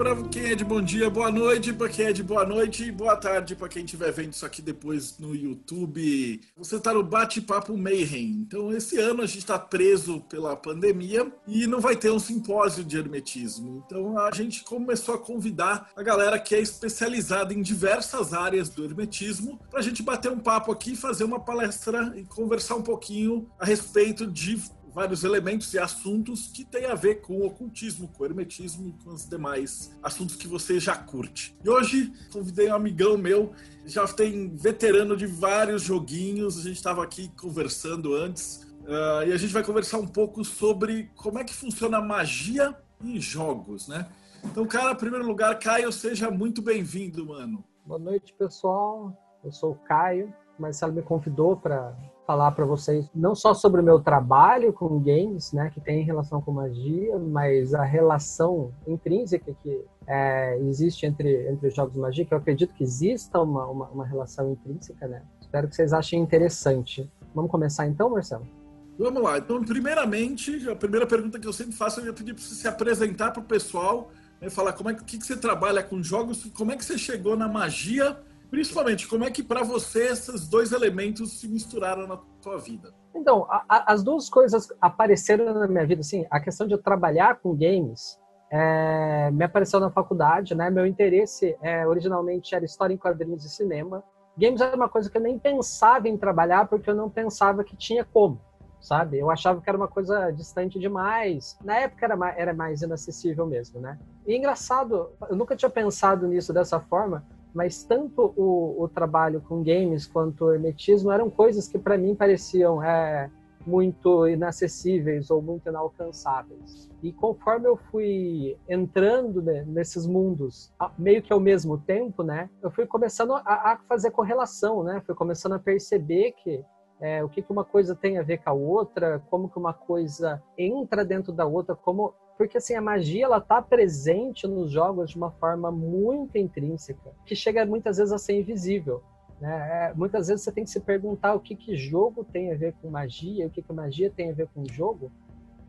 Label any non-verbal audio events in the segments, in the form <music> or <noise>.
para quem é de bom dia, boa noite para quem é de boa noite e boa tarde para quem estiver vendo isso aqui depois no YouTube. Você está no Bate-Papo Mayhem. Então, esse ano a gente está preso pela pandemia e não vai ter um simpósio de hermetismo. Então, a gente começou a convidar a galera que é especializada em diversas áreas do hermetismo para a gente bater um papo aqui, fazer uma palestra e conversar um pouquinho a respeito de vários elementos e assuntos que têm a ver com o ocultismo, com o hermetismo e com os demais assuntos que você já curte. E hoje convidei um amigão meu, já tem veterano de vários joguinhos, a gente estava aqui conversando antes, uh, e a gente vai conversar um pouco sobre como é que funciona a magia em jogos, né? Então, cara, em primeiro lugar, Caio, seja muito bem-vindo, mano. Boa noite, pessoal. Eu sou o Caio. O Marcelo me convidou para falar para vocês não só sobre o meu trabalho com games, né, que tem relação com magia, mas a relação intrínseca que é, existe entre, entre jogos de magia, que eu acredito que exista uma, uma, uma relação intrínseca, né? Espero que vocês achem interessante. Vamos começar então, Marcelo? Vamos lá. Então, primeiramente, a primeira pergunta que eu sempre faço, eu ia pedir para você se apresentar para o pessoal, né, falar como é que, que você trabalha com jogos, como é que você chegou na magia Principalmente, como é que para você esses dois elementos se misturaram na tua vida? Então, a, a, as duas coisas apareceram na minha vida, assim, a questão de eu trabalhar com games é, me apareceu na faculdade, né? Meu interesse é, originalmente era história em quadrinhos e cinema. Games era uma coisa que eu nem pensava em trabalhar porque eu não pensava que tinha como, sabe? Eu achava que era uma coisa distante demais. Na época era mais, era mais inacessível mesmo, né? E engraçado, eu nunca tinha pensado nisso dessa forma, mas tanto o, o trabalho com games quanto o hermetismo eram coisas que para mim pareciam é, muito inacessíveis ou muito inalcançáveis. E conforme eu fui entrando né, nesses mundos, meio que ao mesmo tempo, né, eu fui começando a, a fazer correlação, né, fui começando a perceber que é, o que, que uma coisa tem a ver com a outra, como que uma coisa entra dentro da outra, como porque assim a magia ela tá presente nos jogos de uma forma muito intrínseca, que chega muitas vezes a ser invisível. Né? É, muitas vezes você tem que se perguntar o que que jogo tem a ver com magia, o que que magia tem a ver com jogo,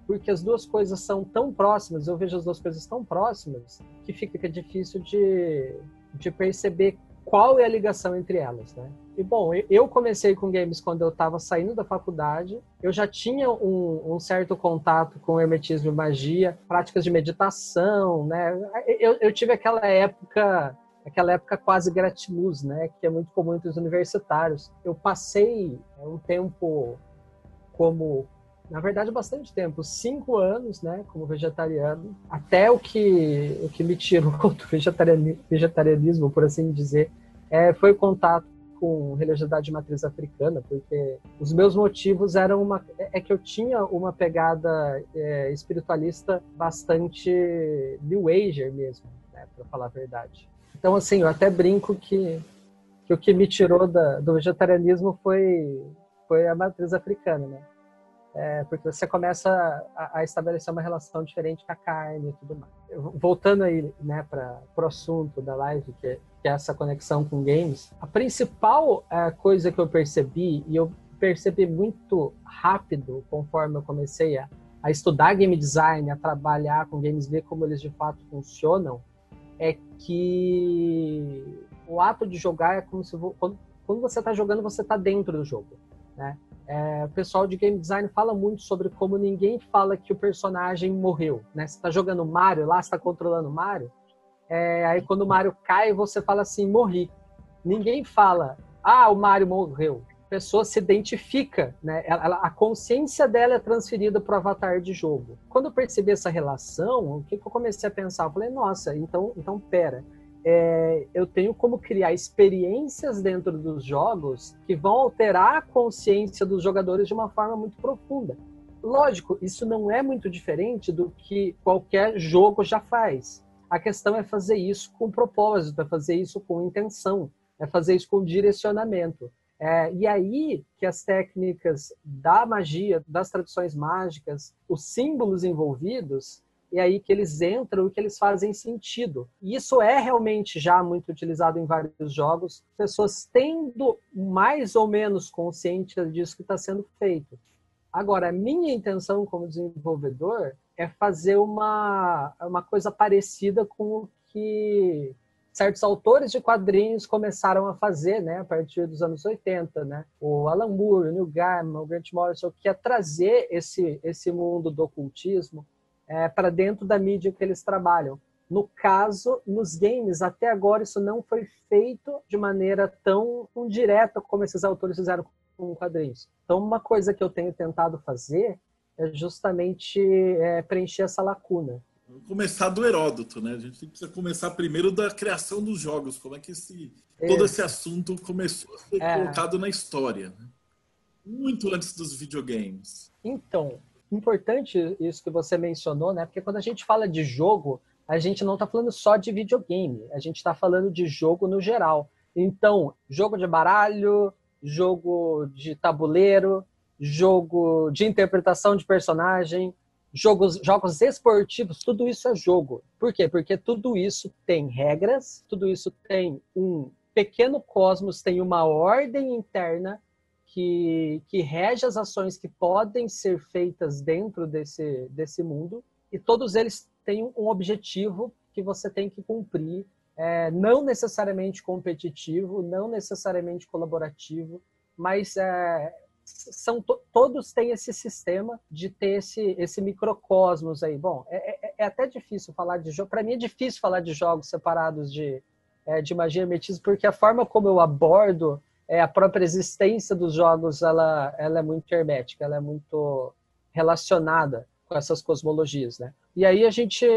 porque as duas coisas são tão próximas, eu vejo as duas coisas tão próximas, que fica difícil de, de perceber qual é a ligação entre elas, né? E bom, eu comecei com games quando eu estava saindo da faculdade. Eu já tinha um, um, certo contato com hermetismo e magia, práticas de meditação, né? Eu, eu tive aquela época, aquela época quase gratiluz, né? Que é muito comum entre os universitários. Eu passei um tempo como na verdade, bastante tempo, cinco anos, né, como vegetariano, até o que, o que me tirou <laughs> do vegetarianismo, por assim dizer, é, foi o contato com religiosidade de matriz africana, porque os meus motivos eram uma é, é que eu tinha uma pegada é, espiritualista bastante new ager mesmo, né, para falar a verdade. Então assim, eu até brinco que, que o que me tirou da, do vegetarianismo foi foi a matriz africana, né? É, porque você começa a, a, estabelecer uma relação diferente com a carne e tudo mais. Voltando aí né, para o assunto da live, que, que, é essa conexão com games, a principal é, coisa que eu percebi, e eu percebi muito rápido conforme eu comecei a, a estudar game design, a trabalhar com games, ver como eles de fato funcionam, é que o ato de jogar é como se quando, você está jogando, você está dentro do jogo. Né? É, o pessoal de game design fala muito sobre como ninguém fala que o personagem morreu, né? Você está jogando Mario lá, está controlando Mario, é, aí quando o Mario cai, você fala assim, morri. Ninguém fala, ah, o Mario morreu. A pessoa se identifica, né? Ela, a consciência dela é transferida para o avatar de jogo. Quando eu percebi essa relação, o que, que eu comecei a pensar? Eu falei, nossa, então, então pera é, eu tenho como criar experiências dentro dos jogos que vão alterar a consciência dos jogadores de uma forma muito profunda. Lógico, isso não é muito diferente do que qualquer jogo já faz. A questão é fazer isso com propósito, é fazer isso com intenção, é fazer isso com direcionamento. É, e aí que as técnicas da magia, das tradições mágicas, os símbolos envolvidos, e aí que eles entram e que eles fazem sentido. E isso é realmente já muito utilizado em vários jogos, pessoas tendo mais ou menos consciência disso que está sendo feito. Agora, a minha intenção como desenvolvedor é fazer uma, uma coisa parecida com o que certos autores de quadrinhos começaram a fazer, né, a partir dos anos 80, né? O Alan Moore, o Neil Gaiman, o Grant Morrison, que é trazer esse esse mundo do ocultismo é, para dentro da mídia que eles trabalham. No caso, nos games, até agora isso não foi feito de maneira tão, direta como esses autores fizeram com quadrinhos. Então, uma coisa que eu tenho tentado fazer é justamente é, preencher essa lacuna. Vamos começar do Heródoto, né? A gente precisa começar primeiro da criação dos jogos. Como é que esse, todo esse assunto começou a ser é. colocado na história? Né? Muito antes dos videogames. Então, importante isso que você mencionou, né? Porque quando a gente fala de jogo, a gente não está falando só de videogame, a gente está falando de jogo no geral. Então, jogo de baralho, jogo de tabuleiro, jogo de interpretação de personagem, jogos, jogos esportivos, tudo isso é jogo. Por quê? Porque tudo isso tem regras, tudo isso tem um pequeno cosmos, tem uma ordem interna que, que rege as ações que podem ser feitas dentro desse, desse mundo, e todos eles têm um objetivo que você tem que cumprir, é, não necessariamente competitivo, não necessariamente colaborativo, mas é, são todos têm esse sistema de ter esse, esse microcosmos aí. Bom, é, é, é até difícil falar de jogo. Para mim é difícil falar de jogos separados de, é, de magia e metismo, porque a forma como eu abordo é, a própria existência dos jogos ela, ela é muito hermética, ela é muito relacionada com essas cosmologias, né? E aí a gente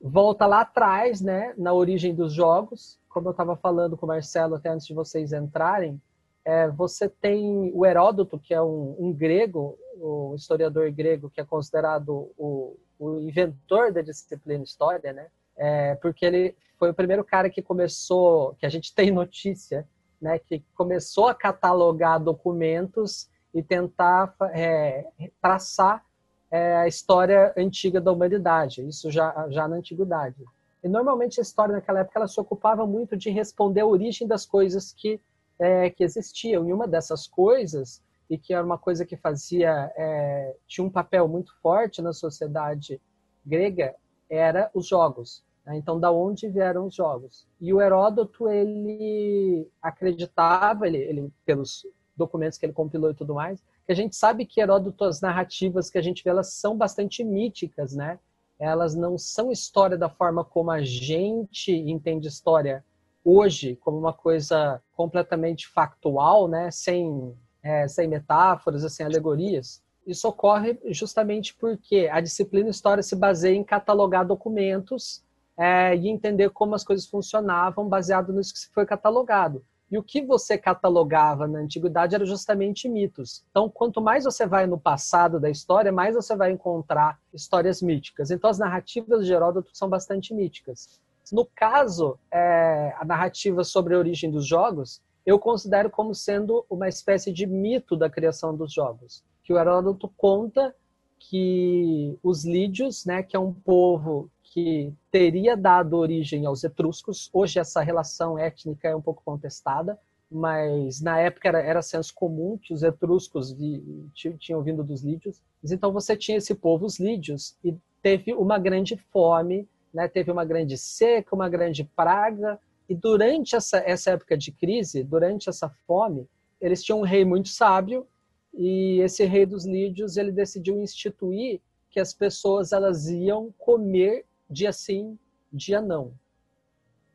volta lá atrás, né, na origem dos jogos, como eu estava falando com o Marcelo até antes de vocês entrarem, é, você tem o Heródoto, que é um, um grego, um historiador grego que é considerado o, o inventor da disciplina história, né? É, porque ele foi o primeiro cara que começou, que a gente tem notícia, né, que começou a catalogar documentos e tentar é, traçar é, a história antiga da humanidade, isso já, já na antiguidade. E normalmente a história naquela época ela se ocupava muito de responder a origem das coisas que, é, que existiam. E uma dessas coisas, e que era uma coisa que fazia, é, tinha um papel muito forte na sociedade grega, era os jogos. Né? Então, da onde vieram os jogos? E o Heródoto, ele acreditava, ele, ele, pelos documentos que ele compilou e tudo mais, que a gente sabe que Heródoto, as narrativas que a gente vê, elas são bastante míticas, né? Elas não são história da forma como a gente entende história hoje, como uma coisa completamente factual, né? Sem, é, sem metáforas, sem alegorias. Isso ocorre justamente porque a disciplina história se baseia em catalogar documentos é, e entender como as coisas funcionavam baseado nisso que foi catalogado. E o que você catalogava na antiguidade era justamente mitos. Então, quanto mais você vai no passado da história, mais você vai encontrar histórias míticas. Então, as narrativas de Heródoto são bastante míticas. No caso, é, a narrativa sobre a origem dos jogos, eu considero como sendo uma espécie de mito da criação dos jogos. Que o Heródoto conta que os lídios, né, que é um povo que teria dado origem aos etruscos. Hoje essa relação étnica é um pouco contestada, mas na época era, era senso comum que os etruscos vi, tinham vindo dos lídios. Então você tinha esse povo, os lídios, e teve uma grande fome, né? teve uma grande seca, uma grande praga, e durante essa, essa época de crise, durante essa fome, eles tinham um rei muito sábio, e esse rei dos lídios ele decidiu instituir que as pessoas elas iam comer dia sim, dia não.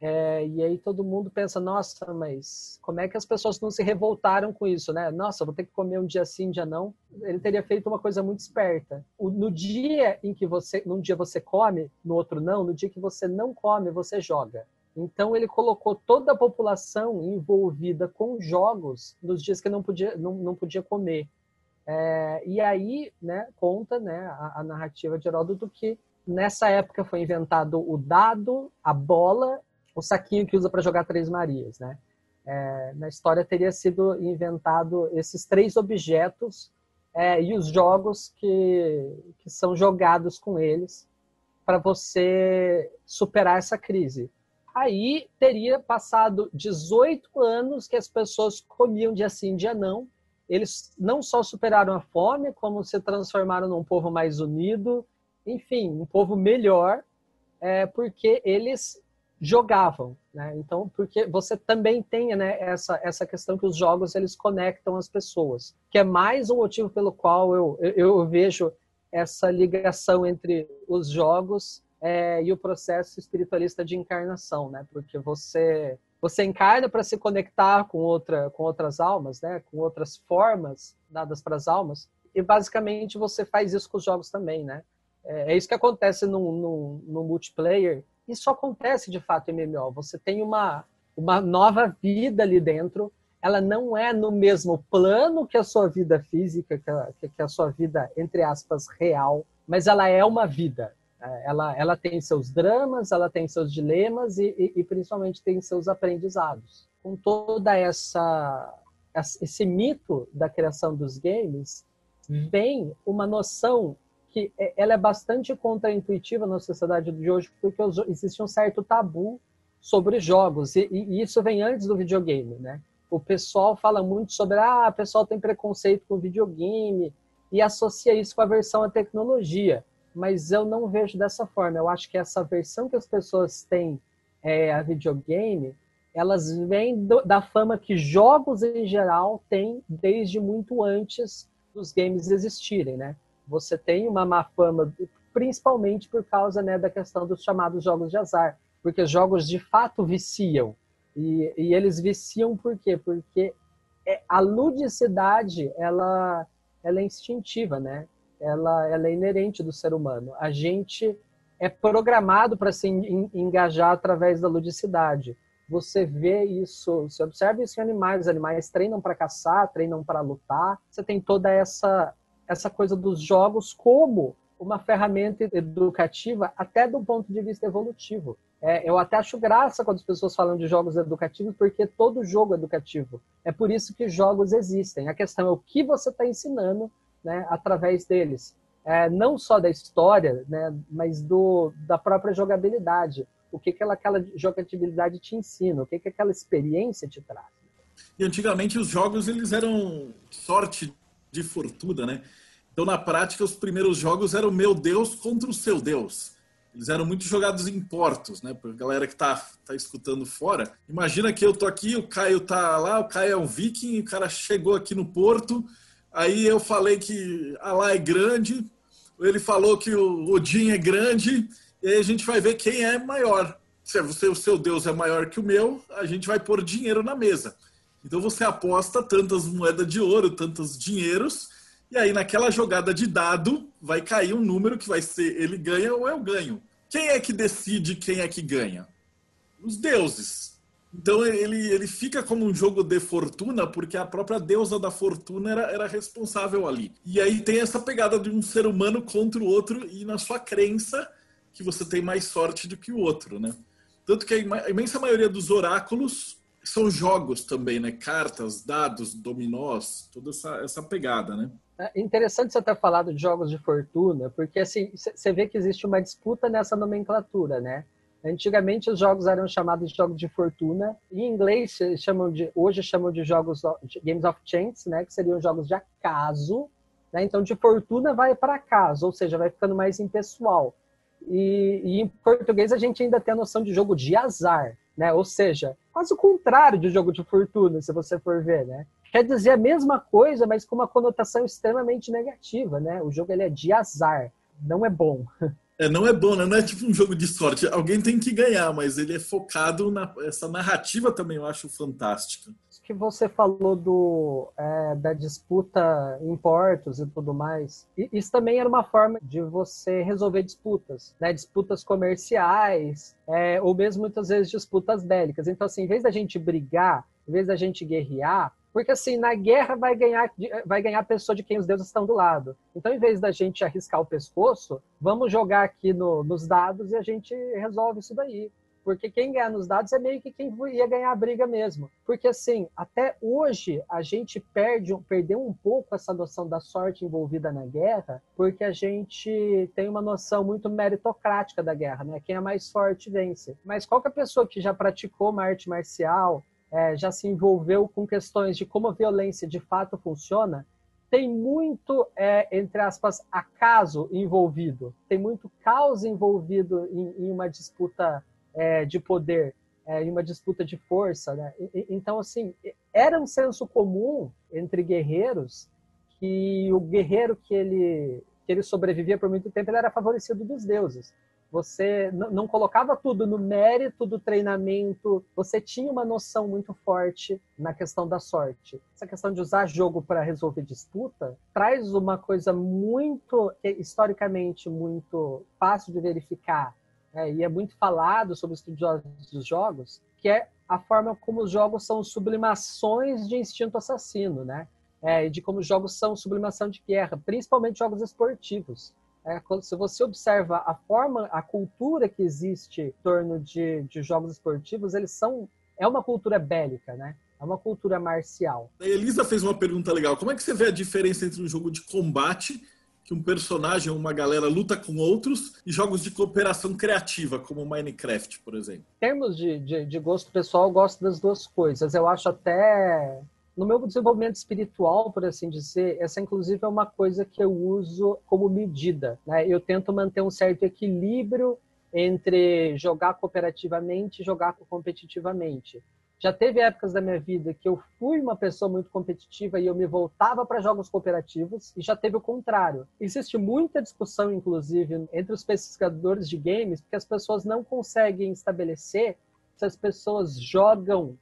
É, e aí todo mundo pensa, nossa, mas como é que as pessoas não se revoltaram com isso, né? Nossa, vou ter que comer um dia sim, dia não. Ele teria feito uma coisa muito esperta. O, no dia em que você, num dia você come, no outro não, no dia que você não come, você joga. Então ele colocou toda a população envolvida com jogos nos dias que não podia, não, não podia comer. É, e aí, né, conta né, a, a narrativa de Heródoto que Nessa época foi inventado o dado, a bola, o saquinho que usa para jogar Três Marias, né? É, na história teria sido inventado esses três objetos é, e os jogos que, que são jogados com eles para você superar essa crise. Aí teria passado 18 anos que as pessoas comiam dia sim, dia não. Eles não só superaram a fome, como se transformaram num povo mais unido, enfim, um povo melhor, é, porque eles jogavam, né? Então, porque você também tem né, essa, essa questão que os jogos eles conectam as pessoas, que é mais um motivo pelo qual eu, eu, eu vejo essa ligação entre os jogos é, e o processo espiritualista de encarnação, né? Porque você você encarna para se conectar com outra com outras almas, né? Com outras formas dadas para as almas e basicamente você faz isso com os jogos também, né? É, é isso que acontece no, no, no multiplayer isso acontece de fato em MMO. Você tem uma, uma nova vida ali dentro. Ela não é no mesmo plano que a sua vida física, que a, que a sua vida, entre aspas, real, mas ela é uma vida. Ela, ela tem seus dramas, ela tem seus dilemas e, e, e principalmente tem seus aprendizados. Com toda essa esse mito da criação dos games, vem uma noção que é, ela é bastante contraintuitiva na sociedade de hoje, porque existe um certo tabu sobre jogos, e, e, isso vem antes do videogame, né? O pessoal fala muito sobre, ah, o pessoal tem preconceito com videogame, e associa isso com a versão à tecnologia, mas eu não vejo dessa forma. Eu acho que essa versão que as pessoas têm é, a videogame, elas vêm do, da fama que jogos em geral têm desde muito antes dos games existirem, né? Você tem uma má fama, principalmente por causa né, da questão dos chamados jogos de azar, porque jogos de fato viciam. E, e eles viciam por quê? Porque é, a ludicidade, ela, ela é instintiva, né? Ela, ela é inerente do ser humano. A gente é programado para se engajar através da ludicidade. Você vê isso, você observa isso em animais. Os animais treinam para caçar, treinam para lutar. Você tem toda essa essa coisa dos jogos como uma ferramenta educativa, até do ponto de vista evolutivo. É, eu até acho graça quando as pessoas falam de jogos educativos, porque todo jogo é educativo. É por isso que jogos existem. A questão é o que você está ensinando né, através deles. É, não só da história, né, mas do, da própria jogabilidade. O que, que aquela, jogabilidade te ensina, o que, que aquela experiência te traz. E antigamente os jogos eles eram sorte de fortuna, né? Então, na prática, os primeiros jogos eram meu Deus contra o seu Deus. Eles eram muito jogados em portos, né? Para galera que tá, tá escutando fora. Imagina que eu tô aqui, o Caio tá lá, o Caio é um viking, o cara chegou aqui no porto, aí eu falei que Alá é grande, ele falou que o Odin é grande, e aí a gente vai ver quem é maior. Se o seu Deus é maior que o meu, a gente vai pôr dinheiro na mesa. Então você aposta tantas moedas de ouro, tantos dinheiros, e aí naquela jogada de dado vai cair um número que vai ser ele ganha ou eu ganho. Quem é que decide quem é que ganha? Os deuses. Então ele, ele fica como um jogo de fortuna, porque a própria deusa da fortuna era, era responsável ali. E aí tem essa pegada de um ser humano contra o outro e na sua crença que você tem mais sorte do que o outro, né? Tanto que a imensa maioria dos oráculos são jogos também, né? Cartas, dados, dominós, toda essa, essa pegada, né? É interessante você ter falado de jogos de fortuna, porque assim, você vê que existe uma disputa nessa nomenclatura, né? Antigamente os jogos eram chamados de jogos de fortuna, em inglês chamam de, hoje chamam de jogos de games of chance, né, que seriam jogos de acaso, né? Então de fortuna vai para acaso, ou seja, vai ficando mais impessoal. E, e em português a gente ainda tem a noção de jogo de azar, né? Ou seja, quase o contrário de jogo de fortuna, se você for ver, né? Quer dizer a mesma coisa, mas com uma conotação extremamente negativa, né? O jogo ele é de azar, não é bom. <laughs> É, não é bom, né? Não é tipo um jogo de sorte. Alguém tem que ganhar, mas ele é focado na essa narrativa também eu acho fantástica. Que você falou do é, da disputa em portos e tudo mais. E isso também era uma forma de você resolver disputas, né? Disputas comerciais, é, ou mesmo muitas vezes disputas bélicas. Então, assim, em vez da gente brigar, em vez da gente guerrear, porque assim, na guerra vai ganhar, vai ganhar a pessoa de quem os deuses estão do lado. Então, em vez da gente arriscar o pescoço, vamos jogar aqui no, nos dados e a gente resolve isso daí. Porque quem ganhar nos dados é meio que quem ia ganhar a briga mesmo. Porque assim, até hoje a gente perde, perdeu um pouco essa noção da sorte envolvida na guerra, porque a gente tem uma noção muito meritocrática da guerra, né? Quem é mais forte vence. Mas qualquer pessoa que já praticou uma arte marcial, é, já se envolveu com questões de como a violência de fato funciona, tem muito, é, entre aspas, acaso envolvido, tem muito caos envolvido em, em uma disputa é, de poder, é, uma disputa de força. Né? E, então, assim, era um senso comum entre guerreiros que o guerreiro que ele, que ele sobrevivia por muito tempo ele era favorecido dos deuses. Você não colocava tudo no mérito do treinamento, você tinha uma noção muito forte na questão da sorte. Essa questão de usar jogo para resolver disputa traz uma coisa muito, historicamente, muito fácil de verificar, né? e é muito falado sobre os estudiosos dos jogos, que é a forma como os jogos são sublimações de instinto assassino, né? É, de como os jogos são sublimação de guerra, principalmente jogos esportivos. É, quando, se você observa a forma, a cultura que existe em torno de, de jogos esportivos, eles são é uma cultura bélica, né? É uma cultura marcial. A Elisa fez uma pergunta legal. Como é que você vê a diferença entre um jogo de combate, que um personagem ou uma galera luta com outros, e jogos de cooperação criativa, como Minecraft, por exemplo? Em termos de, de, de gosto pessoal, eu gosto das duas coisas. Eu acho até no meu desenvolvimento espiritual, por assim dizer, essa inclusive é uma coisa que eu uso como medida. Né? Eu tento manter um certo equilíbrio entre jogar cooperativamente e jogar competitivamente. Já teve épocas da minha vida que eu fui uma pessoa muito competitiva e eu me voltava para jogos cooperativos, e já teve o contrário. Existe muita discussão, inclusive, entre os pesquisadores de games, porque as pessoas não conseguem estabelecer se as pessoas jogam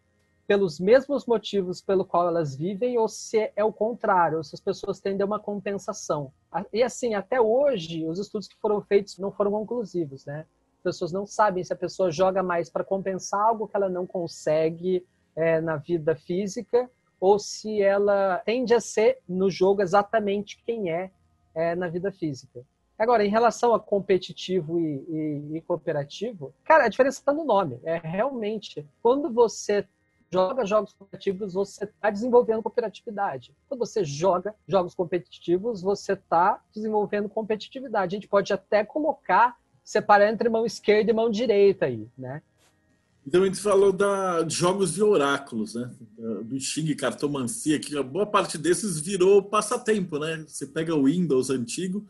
pelos mesmos motivos pelo qual elas vivem ou se é o contrário, ou se as pessoas tendem a uma compensação. E assim, até hoje, os estudos que foram feitos não foram conclusivos, né? As pessoas não sabem se a pessoa joga mais para compensar algo que ela não consegue é, na vida física ou se ela tende a ser no jogo exatamente quem é, é na vida física. Agora, em relação a competitivo e, e, e cooperativo, cara, a diferença está no nome. É realmente quando você joga jogos competitivos, você está desenvolvendo cooperatividade. Quando você joga jogos competitivos, você está desenvolvendo competitividade. A gente pode até colocar, separar entre mão esquerda e mão direita aí, né? Então a gente falou da, de jogos de oráculos, né? Do Xing Cartomancia, que a boa parte desses virou passatempo, né? Você pega o Windows antigo,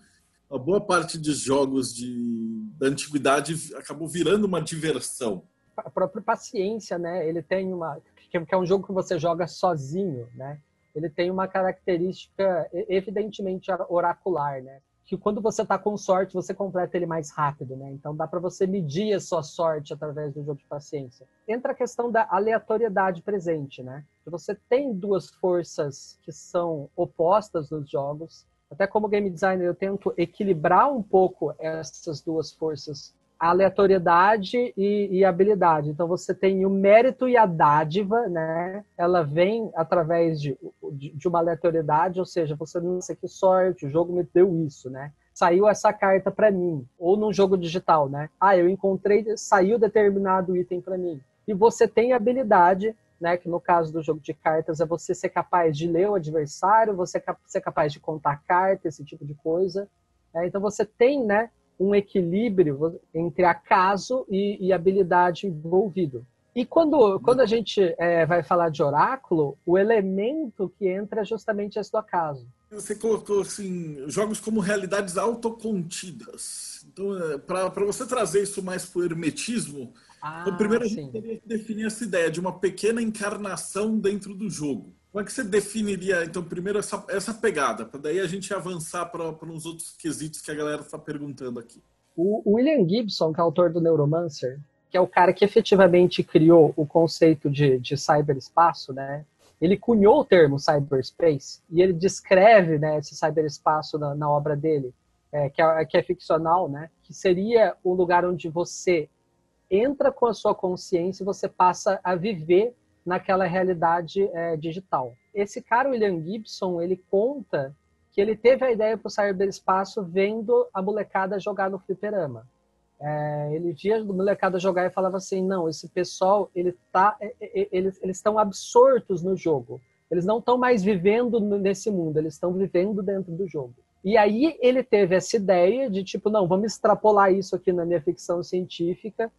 a boa parte dos jogos de, da antiguidade acabou virando uma diversão a própria paciência, né? Ele tem uma que é um jogo que você joga sozinho, né? Ele tem uma característica evidentemente oracular, né? Que quando você está com sorte, você completa ele mais rápido, né? Então dá para você medir a sua sorte através do jogo de paciência. Entra a questão da aleatoriedade presente, né? Você tem duas forças que são opostas nos jogos. Até como game designer, eu tento equilibrar um pouco essas duas forças aleatoriedade e, e, habilidade. Então você tem o mérito e a dádiva, né? Ela vem através de, de, de uma aleatoriedade, ou seja, você não sei que sorte, o jogo me deu isso, né? Saiu essa carta para mim, ou num jogo digital, né? Ah, eu encontrei, saiu determinado item para mim. E você tem habilidade, né? Que no caso do jogo de cartas é você ser capaz de ler o adversário, você ser capaz de contar carta, esse tipo de coisa. É, então você tem, né? Um equilíbrio entre acaso e, e habilidade envolvido. E quando, quando a gente é, vai falar de oráculo, o elemento que entra é justamente esse do acaso. Você colocou assim, jogos como realidades autocontidas. Então, é, para você trazer isso mais para o hermetismo, ah, então, primeiro a gente sim. teria que definir essa ideia de uma pequena encarnação dentro do jogo. Como é que você definiria, então, primeiro essa, essa pegada, para daí a gente avançar para uns outros quesitos que a galera está perguntando aqui? O William Gibson, que é autor do Neuromancer, que é o cara que efetivamente criou o conceito de, de cyberespaço, né? Ele cunhou o termo cyberspace e ele descreve né, esse cyberespaço na, na obra dele, é, que, é, que é ficcional, né? Que seria o lugar onde você entra com a sua consciência e você passa a viver naquela realidade é, digital. Esse cara, William Gibson, ele conta que ele teve a ideia para o cyberespaço vendo a molecada jogar no fliperama. É, ele via o molecada jogar e falava assim, não, esse pessoal, ele tá, é, é, eles estão absortos no jogo. Eles não estão mais vivendo nesse mundo, eles estão vivendo dentro do jogo. E aí ele teve essa ideia de tipo, não, vamos extrapolar isso aqui na minha ficção científica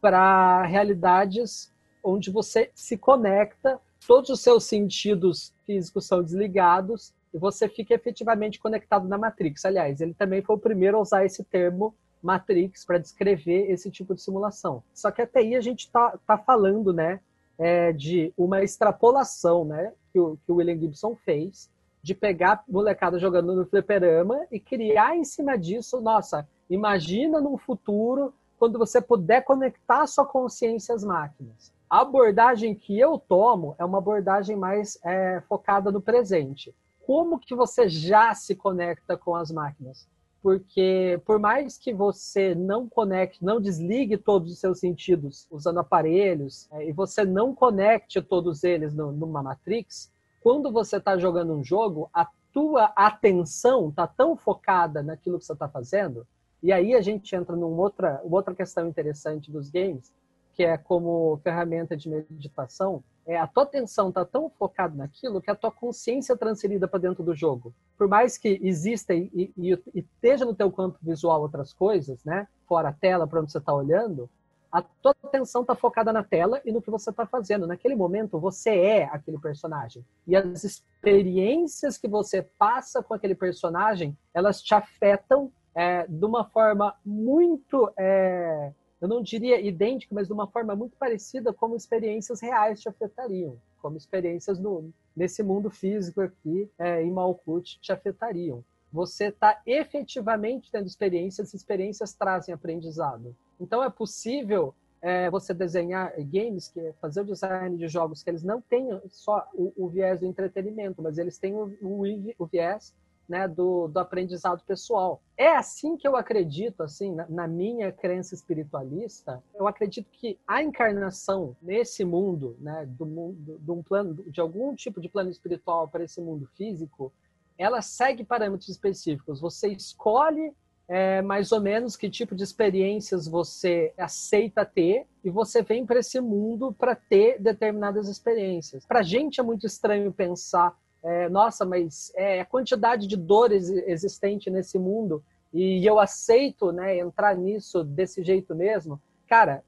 para realidades onde você se conecta, todos os seus sentidos físicos são desligados e você fica efetivamente conectado na Matrix. Aliás, ele também foi o primeiro a usar esse termo Matrix para descrever esse tipo de simulação. Só que até aí a gente está tá falando, né, é, de uma extrapolação, né, que o, que o William Gibson fez, de pegar molecada jogando no fliperama e criar em cima disso, nossa, imagina num futuro quando você puder conectar sua consciência às máquinas. A abordagem que eu tomo é uma abordagem mais é, focada no presente. Como que você já se conecta com as máquinas? Porque por mais que você não conecte, não desligue todos os seus sentidos usando aparelhos, é, e você não conecte todos eles no, numa Matrix, quando você está jogando um jogo, a tua atenção está tão focada naquilo que você está fazendo, e aí a gente entra numa outra, outra questão interessante dos games, que é como ferramenta de meditação, é a tua atenção está tão focada naquilo que a tua consciência é transferida para dentro do jogo. Por mais que exista e, e, e, esteja no teu campo visual outras coisas, né, fora a tela para onde você está olhando, a tua atenção está focada na tela e no que você está fazendo. Naquele momento, você é aquele personagem. E as experiências que você passa com aquele personagem, elas te afetam é, de uma forma muito, é, eu não diria idêntica, mas de uma forma muito parecida como experiências reais te afetariam, como experiências no, nesse mundo físico aqui é, em Malkuth te afetariam. Você está efetivamente tendo experiências, experiências trazem aprendizado. Então é possível é, você desenhar games, que é fazer o design de jogos que eles não tenham só o, o viés do entretenimento, mas eles têm o, o, o viés né, do, do, aprendizado pessoal. É assim que eu acredito, assim, na, na, minha crença espiritualista, eu acredito que a encarnação nesse mundo, né, do mundo, de um plano, de algum tipo de plano espiritual para esse mundo físico, ela segue parâmetros específicos. Você escolhe é, mais ou menos que tipo de experiências você aceita ter e você vem para esse mundo para ter determinadas experiências. Para a gente é muito estranho pensar, é, nossa, mas é a quantidade de dores existente nesse mundo e eu aceito né, entrar nisso desse jeito mesmo. Cara,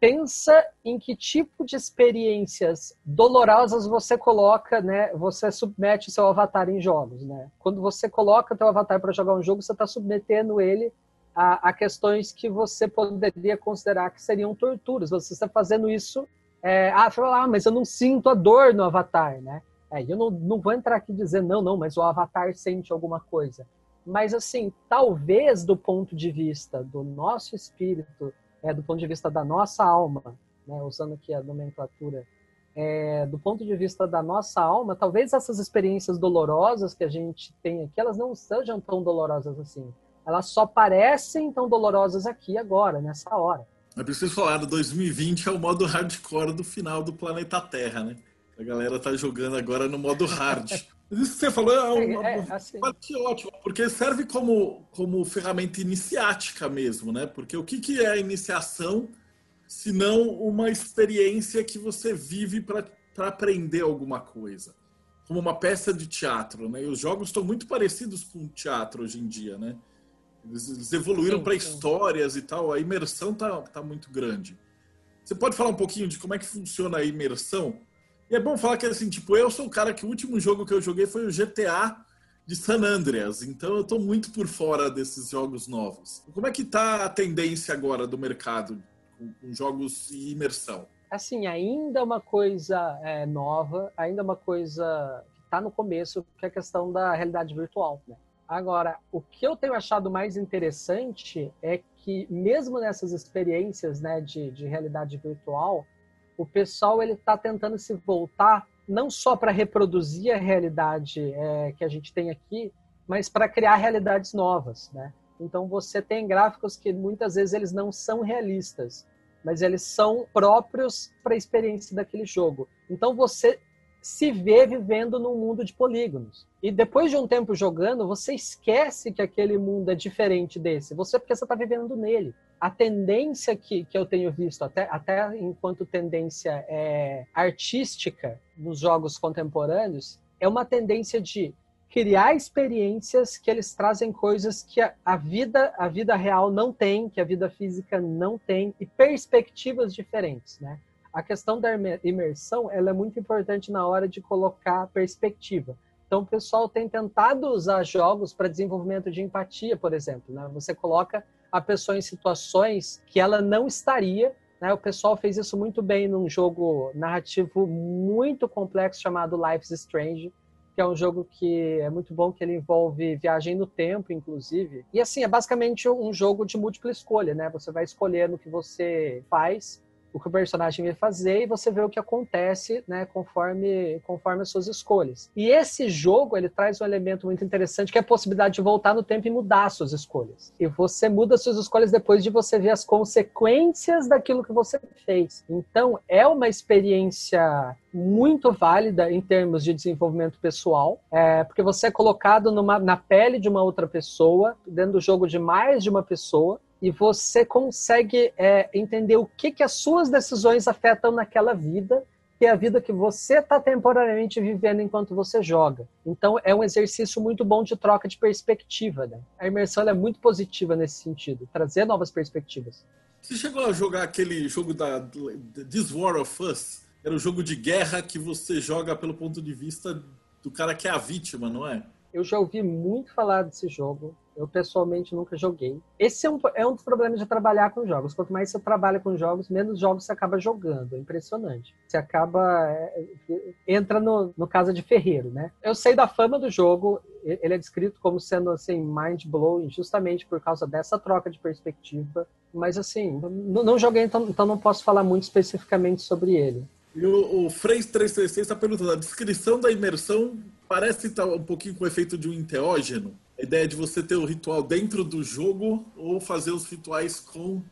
pensa em que tipo de experiências dolorosas você coloca, né? Você submete seu avatar em jogos, né? Quando você coloca teu avatar para jogar um jogo, você está submetendo ele a, a, questões que você poderia considerar que seriam torturas. Você está fazendo isso, é, ah, fala, ah, mas eu não sinto a dor no avatar, né? É, eu não, não vou entrar aqui dizer não, não, mas o avatar sente alguma coisa. Mas assim, talvez do ponto de vista do nosso espírito, é, do ponto de vista da nossa alma, né, usando aqui a nomenclatura, é, do ponto de vista da nossa alma, talvez essas experiências dolorosas que a gente tem aqui, elas não sejam tão dolorosas assim. Elas só parecem tão dolorosas aqui agora, nessa hora. É preciso falar, 2020 é o modo hardcore do final do planeta Terra, né? A galera tá jogando agora no modo hard. <laughs> Isso que você falou é uma, é, é, assim. parte ótima, porque serve como, como ferramenta iniciática mesmo, né? Porque o que, que é a iniciação se não uma experiência que você vive para aprender alguma coisa? Como uma peça de teatro, né? E os jogos estão muito parecidos com o teatro hoje em dia, né? Eles, eles evoluíram para histórias e tal, a imersão tá, tá muito grande. Você pode falar um pouquinho de como é que funciona a imersão? E é bom falar que, assim, tipo, eu sou o cara que o último jogo que eu joguei foi o GTA de San Andreas, então eu tô muito por fora desses jogos novos. Como é que tá a tendência agora do mercado com, com jogos e imersão? Assim, ainda é uma coisa é, nova, ainda é uma coisa que está no começo, que é a questão da realidade virtual, né? Agora, o que eu tenho achado mais interessante é que, mesmo nessas experiências né, de, de realidade virtual, o pessoal ele está tentando se voltar não só para reproduzir a realidade é, que a gente tem aqui, mas para criar realidades novas, né? Então você tem gráficos que muitas vezes eles não são realistas, mas eles são próprios para a experiência daquele jogo. Então você se vê vivendo num mundo de polígonos. E depois de um tempo jogando, você esquece que aquele mundo é diferente desse. Você porque você está vivendo nele. A tendência que, que eu tenho visto, até, até enquanto tendência é, artística nos jogos contemporâneos, é uma tendência de criar experiências que eles trazem coisas que a, a, vida a vida real não tem, que a vida física não tem e perspectivas diferentes, né? A questão da imersão ela é muito importante na hora de colocar perspectiva. Então, o pessoal tem tentado usar jogos para desenvolvimento de empatia, por exemplo. Né? Você coloca a pessoa em situações que ela não estaria. Né? O pessoal fez isso muito bem num jogo narrativo muito complexo chamado Life's Strange, que é um jogo que é muito bom, que ele envolve viagem no tempo, inclusive. E assim, é basicamente um jogo de múltipla escolha, né? Você vai escolhendo o que você faz o que o personagem vai fazer e você vê o que acontece, né, conforme conforme as suas escolhas. E esse jogo, ele traz um elemento muito interessante que é a possibilidade de voltar no tempo e mudar suas escolhas. E você muda suas escolhas depois de você ver as consequências daquilo que você fez. Então, é uma experiência muito válida em termos de desenvolvimento pessoal, é, porque você é colocado numa, na pele de uma outra pessoa, dentro do jogo de mais de uma pessoa, e você consegue é, entender o que, que as suas decisões afetam naquela vida, que é a vida que você está temporariamente vivendo enquanto você joga. Então é um exercício muito bom de troca de perspectiva. Né? A imersão é muito positiva nesse sentido, trazer novas perspectivas. Você chegou a jogar aquele jogo da This War of Us? Era um jogo de guerra que você joga pelo ponto de vista do cara que é a vítima, não é? Eu já ouvi muito falar desse jogo. Eu pessoalmente nunca joguei. Esse é um, é um dos problemas de trabalhar com jogos. Quanto mais você trabalha com jogos, menos jogos você acaba jogando. É impressionante. Você acaba. É, entra no, no casa de ferreiro, né? Eu sei da fama do jogo. Ele é descrito como sendo assim, mind blowing, justamente por causa dessa troca de perspectiva. Mas assim, não, não joguei, então, então não posso falar muito especificamente sobre ele. E o, o Freis 336 está perguntando: a descrição da imersão parece estar um pouquinho com o efeito de um enteógeno? A ideia de você ter o ritual dentro do jogo ou fazer os rituais com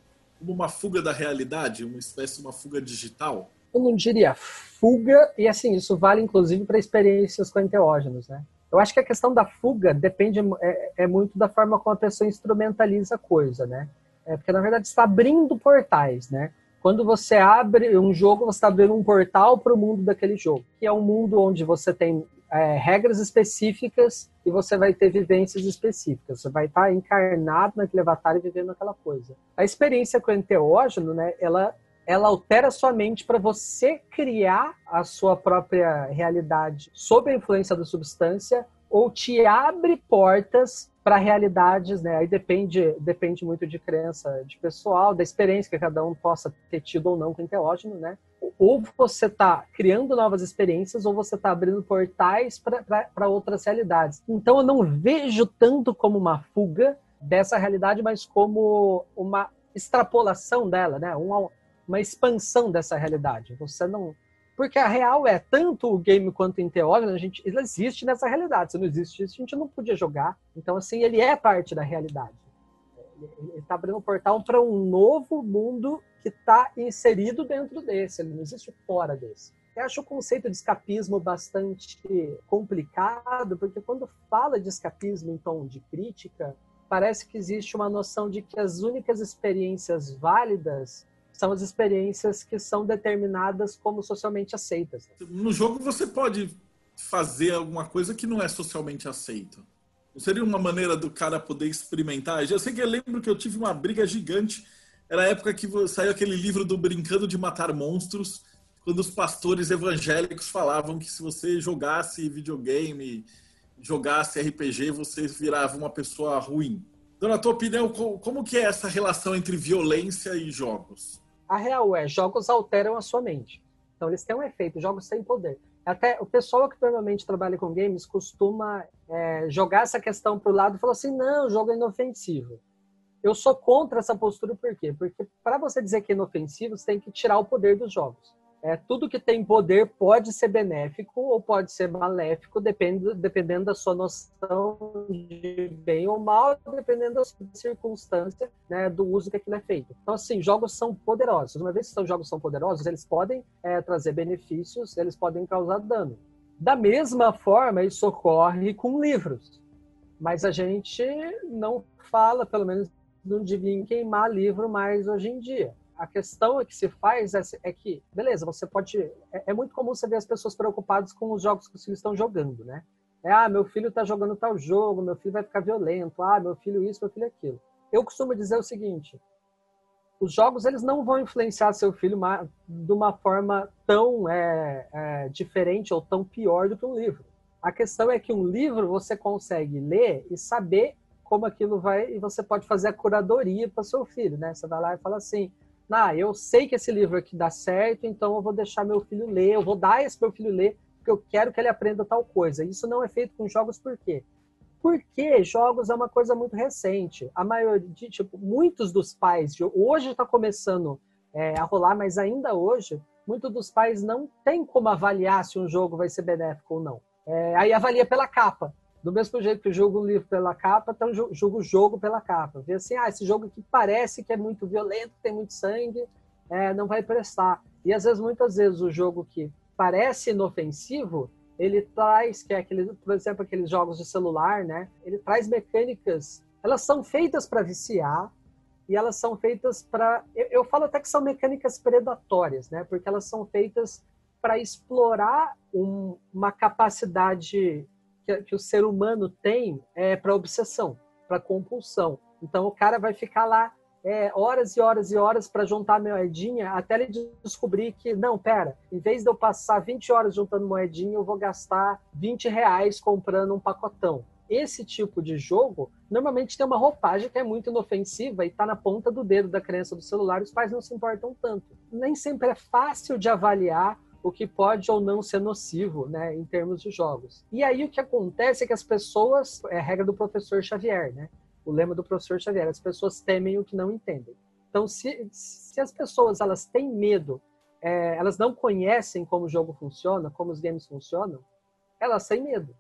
uma fuga da realidade, uma espécie de uma fuga digital? Eu não diria fuga, e assim, isso vale inclusive para experiências com enteógenos, né? Eu acho que a questão da fuga depende é, é, muito da forma como a pessoa instrumentaliza a coisa, né? É, porque na verdade está abrindo portais, né? Quando você abre um jogo, você está abrindo um portal para o mundo daquele jogo, que é um mundo onde você tem é, regras específicas e você vai ter vivências específicas. Você vai estar encarnado naquele avatar e vivendo aquela coisa. A experiência com o enteógeno, né, ela, ela altera a sua mente para você criar a sua própria realidade sob a influência da substância ou te abre portas para realidades, né? Aí depende, depende muito de crença de pessoal, da experiência que cada um possa ter tido ou não com enteógeno, né? Ou você está criando novas experiências, ou você está abrindo portais para outras realidades. Então eu não vejo tanto como uma fuga dessa realidade, mas como uma extrapolação dela, né? Uma, uma expansão dessa realidade. Você não porque a real é, tanto o game quanto o Enteógeno, a gente, ele existe nessa realidade. Se não existisse, a gente não podia jogar. Então, assim, ele é parte da realidade. Ele está abrindo um portal para um novo mundo que está inserido dentro desse. Ele não existe fora desse. Eu acho o conceito de escapismo bastante complicado, porque quando fala de escapismo em tom de crítica, parece que existe uma noção de que as únicas experiências válidas são as experiências que são determinadas como socialmente aceitas. No jogo você pode fazer alguma coisa que não é socialmente aceita. Não seria uma maneira do cara poder experimentar? Eu sei que eu lembro que eu tive uma briga gigante. Era a época que saiu aquele livro do Brincando de Matar Monstros, quando os pastores evangélicos falavam que se você jogasse videogame, jogasse RPG, você virava uma pessoa ruim. Então, na tua opinião, como que é essa relação entre violência e jogos? A real é, jogos alteram a sua mente. Então eles têm um efeito, jogos têm poder. Até o pessoal que normalmente trabalha com games costuma é, jogar essa questão para o lado e falar assim: não, o jogo é inofensivo. Eu sou contra essa postura, por quê? Porque para você dizer que é inofensivo, você tem que tirar o poder dos jogos. É, tudo que tem poder pode ser benéfico ou pode ser maléfico, dependendo, dependendo da sua noção de bem ou mal, dependendo da circunstância né, do uso que aquilo é feito. Então, assim, jogos são poderosos. Uma vez que os jogos são poderosos, eles podem é, trazer benefícios, eles podem causar dano. Da mesma forma, isso ocorre com livros. Mas a gente não fala, pelo menos não deviam queimar livro mais hoje em dia. A questão que se faz é, é que, beleza, você pode. É, é, muito comum você ver as pessoas preocupadas com os jogos que os filhos estão jogando, né? É, ah, meu filho está jogando tal jogo, meu filho vai ficar violento, ah, meu filho isso, meu filho aquilo. Eu costumo dizer o seguinte: os jogos eles não vão influenciar seu filho de uma forma tão é, é, diferente ou tão pior do que um livro. A questão é que um livro você consegue ler e saber como aquilo vai e você pode fazer a curadoria para seu filho, né? Você vai lá e fala assim: "Ah, eu sei que esse livro aqui dá certo, então eu vou deixar meu filho ler, eu vou dar esse meu filho ler, porque eu quero que ele aprenda tal coisa". Isso não é feito com jogos por quê? Porque jogos é uma coisa muito recente. A maioria, tipo, muitos dos pais, hoje está começando é, a rolar, mas ainda hoje, muitos dos pais não têm como avaliar se um jogo vai ser benéfico ou não. É, aí avalia pela capa. Do mesmo jeito que julga o livro pela capa, então julga o jogo pela capa. Vê assim, ah, esse jogo aqui parece que é muito violento, tem muito sangue, é, não vai prestar. E às vezes, muitas vezes, o jogo que parece inofensivo, ele traz, que é aquele, por exemplo, aqueles jogos de celular, né? Ele traz mecânicas, elas são feitas para viciar e elas são feitas para, eu, eu, falo até que são mecânicas predatórias, né? Porque elas são feitas para explorar um, uma capacidade que, que, o ser humano tem é, para obsessão, para compulsão. Então o cara vai ficar lá é, horas e horas e horas para juntar moedinha até ele descobrir que, não, pera, em vez de eu passar 20 horas juntando moedinha, eu vou gastar 20 reais comprando um pacotão. Esse tipo de jogo normalmente tem uma roupagem que é muito inofensiva e está na ponta do dedo da criança do celular, os pais não se importam tanto. Nem sempre é fácil de avaliar o que pode ou não ser nocivo, né, em termos de jogos. E aí o que acontece é que as pessoas, é a regra do professor Xavier, né? o lema do professor Xavier, as pessoas temem o que não entendem. Então, se, se as pessoas elas têm medo, é, elas não conhecem como o jogo funciona, como os games funcionam, elas têm medo.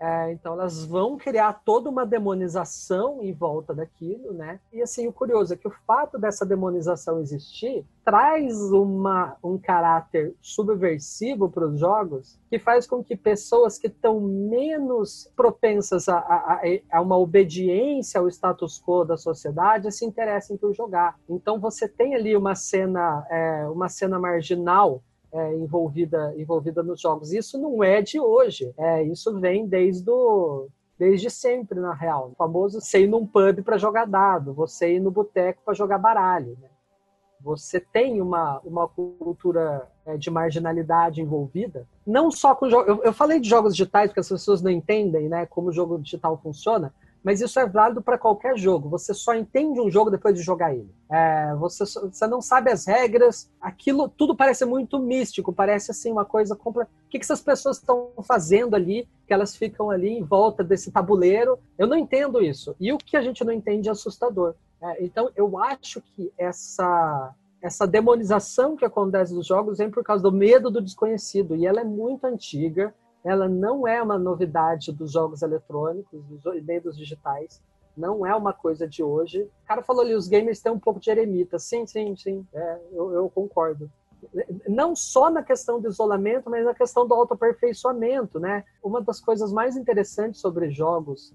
É, então elas vão criar toda uma demonização em volta daquilo, né? E assim, o curioso é que o fato dessa demonização existir traz uma, um caráter subversivo para os jogos que faz com que pessoas que estão menos propensas a, a, a, uma obediência ao status quo da sociedade se interessem por jogar. Então você tem ali uma cena, é, uma cena marginal é, envolvida, envolvida nos jogos. Isso não é de hoje, é, isso vem desde o, desde sempre, na real. O famoso você ir num pub para jogar dado, você ir no boteco para jogar baralho. Né? Você tem uma, uma cultura é, de marginalidade envolvida, não só com jogos. Eu, eu falei de jogos digitais porque as pessoas não entendem né, como o jogo digital funciona, mas isso é válido para qualquer jogo. Você só entende um jogo depois de jogar ele. É, você, você não sabe as regras, aquilo tudo parece muito místico, parece assim uma coisa completa. O que, que essas pessoas estão fazendo ali? Que elas ficam ali em volta desse tabuleiro. Eu não entendo isso. E o que a gente não entende é assustador. É, então, eu acho que essa essa demonização que acontece nos jogos vem por causa do medo do desconhecido e ela é muito antiga ela não é uma novidade dos jogos eletrônicos nem dos digitais. Não é uma coisa de hoje. O cara falou ali, os gamers têm um pouco de eremita. Sim, sim, sim. É, eu, eu concordo não só na questão do isolamento, mas na questão do autoaperfeiçoamento, né? Uma das coisas mais interessantes sobre jogos,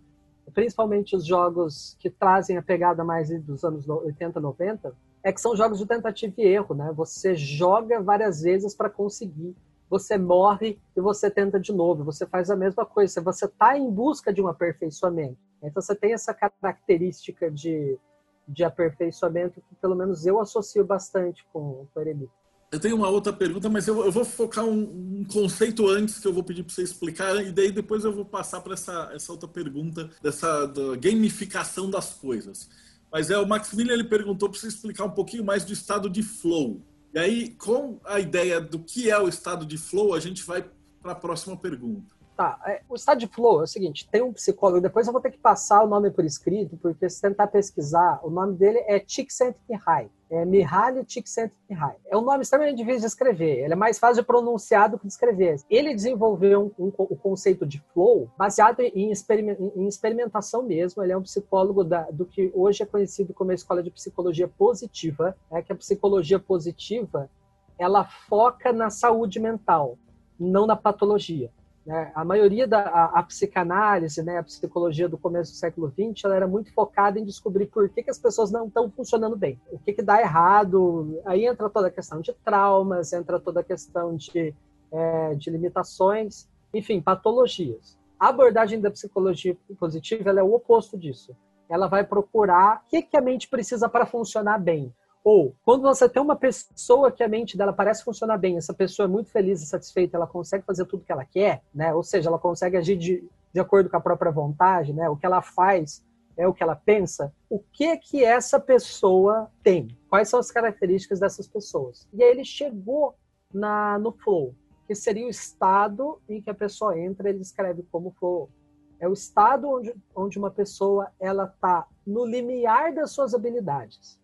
principalmente os jogos que trazem a pegada mais dos anos 80, 90, é que são jogos de tentativa e erro, né? Você joga várias vezes para conseguir você morre e você tenta de novo, você faz a mesma coisa, você está em busca de um aperfeiçoamento. Então você tem essa característica de, de aperfeiçoamento que pelo menos eu associo bastante com, o Eremita. Eu tenho uma outra pergunta, mas eu, eu vou focar um, um, conceito antes que eu vou pedir para você explicar, e daí depois eu vou passar para essa, essa outra pergunta dessa gamificação das coisas. Mas é o Maximilian ele perguntou para você explicar um pouquinho mais do estado de flow. E aí, com a ideia do que é o estado de flow, a gente vai para a próxima pergunta. Tá, é, o estado de flow é o seguinte, tem um psicólogo, depois eu vou ter que passar o nome por escrito, porque se tentar pesquisar, o nome dele é Csikszentmihalyi, é Mihaly Csikszentmihalyi. É um nome extremamente difícil de escrever, ele é mais fácil de pronunciar do que de escrever. Ele desenvolveu um, um, o conceito de flow baseado em, em, experimentação mesmo, ele é um psicólogo da, do que hoje é conhecido como a Escola de Psicologia Positiva, é que a psicologia positiva, ela foca na saúde mental, não na patologia. Né? A maioria da a, a, psicanálise, né, a psicologia do começo do século XX, ela era muito focada em descobrir por que, que as pessoas não estão funcionando bem, o que, que dá errado. Aí entra toda a questão de traumas, entra toda a questão de, é, de limitações, enfim, patologias. A abordagem da psicologia positiva é o oposto disso. Ela vai procurar o que, que a mente precisa para funcionar bem ou, quando você tem uma pessoa que a mente dela parece funcionar bem, essa pessoa é muito feliz e satisfeita, ela consegue fazer tudo que ela quer, né? Ou seja, ela consegue agir de, de acordo com a própria vontade, né? O que ela faz é o que ela pensa. O que que essa pessoa tem? Quais são as características dessas pessoas? E aí ele chegou na, no flow, que seria o estado em que a pessoa entra, ele escreve como flow. É o estado onde, onde uma pessoa ela está no limiar das suas habilidades?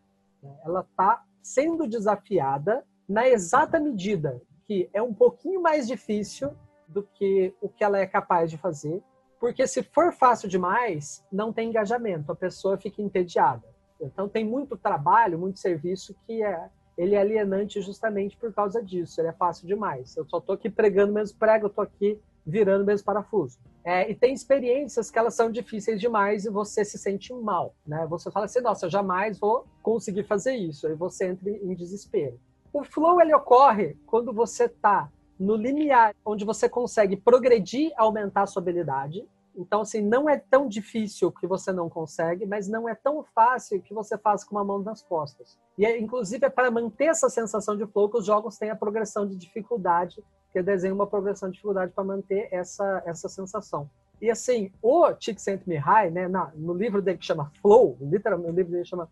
Ela está sendo desafiada na exata medida que é um pouquinho mais difícil do que o que ela é capaz de fazer, porque se for fácil demais, não tem engajamento, a pessoa fica entediada. Então tem muito trabalho, muito serviço que é ele é alienante justamente por causa disso. Ele é fácil demais. Eu só estou aqui pregando mesmo prego, eu estou aqui virando mesmo parafuso. É, e tem experiências que elas são difíceis demais e você se sente mal, né? Você fala assim, nossa, eu jamais vou conseguir fazer isso. Aí você entra em desespero. O flow ele ocorre quando você está no limiar, onde você consegue progredir, aumentar a sua habilidade. Então, assim, não é tão difícil que você não consegue, mas não é tão fácil que você faz com uma mão nas costas. E, é, inclusive, é para manter essa sensação de flow que os jogos têm a progressão de dificuldade que desenha uma progressão de dificuldade para manter essa, essa sensação. E assim, o Csikszentmihalyi, né, na, no livro dele que chama Flow, literalmente o livro dele chama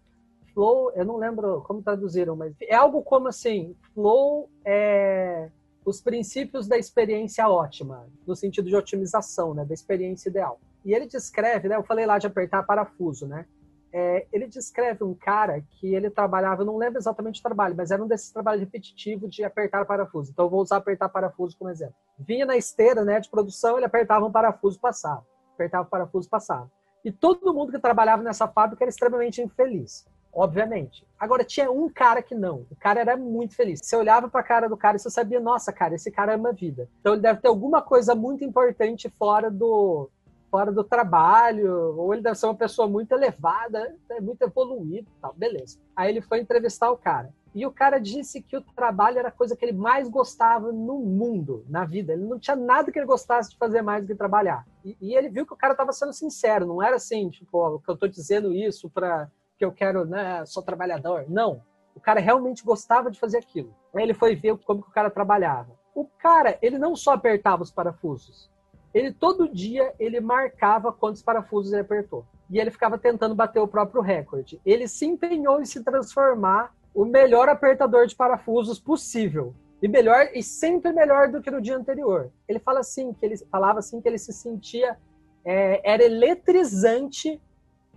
Flow, eu não lembro como traduziram, mas é algo como assim, Flow é os princípios da experiência ótima, no sentido de otimização, né, da experiência ideal. E ele descreve, né, eu falei lá de apertar parafuso, né? É, ele descreve um cara que ele trabalhava, eu não lembro exatamente o trabalho, mas era um desses trabalhos repetitivos de apertar parafuso. Então eu vou usar apertar parafuso como exemplo. Vinha na esteira né, de produção, ele apertava um parafuso passava. Apertava o parafuso passava. E todo mundo que trabalhava nessa fábrica era extremamente infeliz. Obviamente. Agora, tinha um cara que não. O cara era muito feliz. Você olhava para a cara do cara e você sabia, nossa, cara, esse cara ama a vida. Então, ele deve ter alguma coisa muito importante fora do, fora do trabalho, ou ele deve ser uma pessoa muito elevada, né, muito evoluída tal, beleza. Aí ele foi entrevistar o cara. E o cara disse que o trabalho era a coisa que ele mais gostava no mundo, na vida. Ele não tinha nada que ele gostasse de fazer mais do que trabalhar. E, e ele viu que o cara estava sendo sincero, não era assim, tipo, que eu estou dizendo isso para que eu quero, né, sou trabalhador. Não. O cara realmente gostava de fazer aquilo. Aí ele foi ver como que o cara trabalhava. O cara, ele não só apertava os parafusos, ele todo dia ele marcava quantos parafusos ele apertou. E ele ficava tentando bater o próprio recorde. Ele se empenhou em se transformar o melhor apertador de parafusos possível. E melhor e sempre melhor do que no dia anterior. Ele fala assim que ele falava assim que ele se sentia é, era eletrizante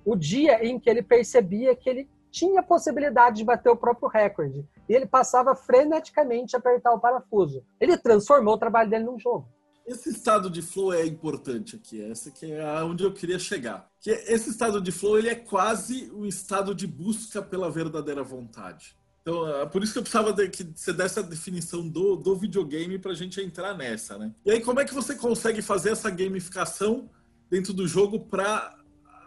o dia em que ele percebia que ele tinha possibilidade de bater o próprio recorde. E ele passava freneticamente a apertar o parafuso. Ele transformou o trabalho dele num jogo. Esse estado de flow é importante aqui, essa que é onde eu queria chegar. Que esse estado de flow ele é quase um estado de busca pela verdadeira vontade. Então, é por isso que eu precisava de, que você desse a definição do, do videogame para a gente entrar nessa, né? E aí, como é que você consegue fazer essa gamificação dentro do jogo para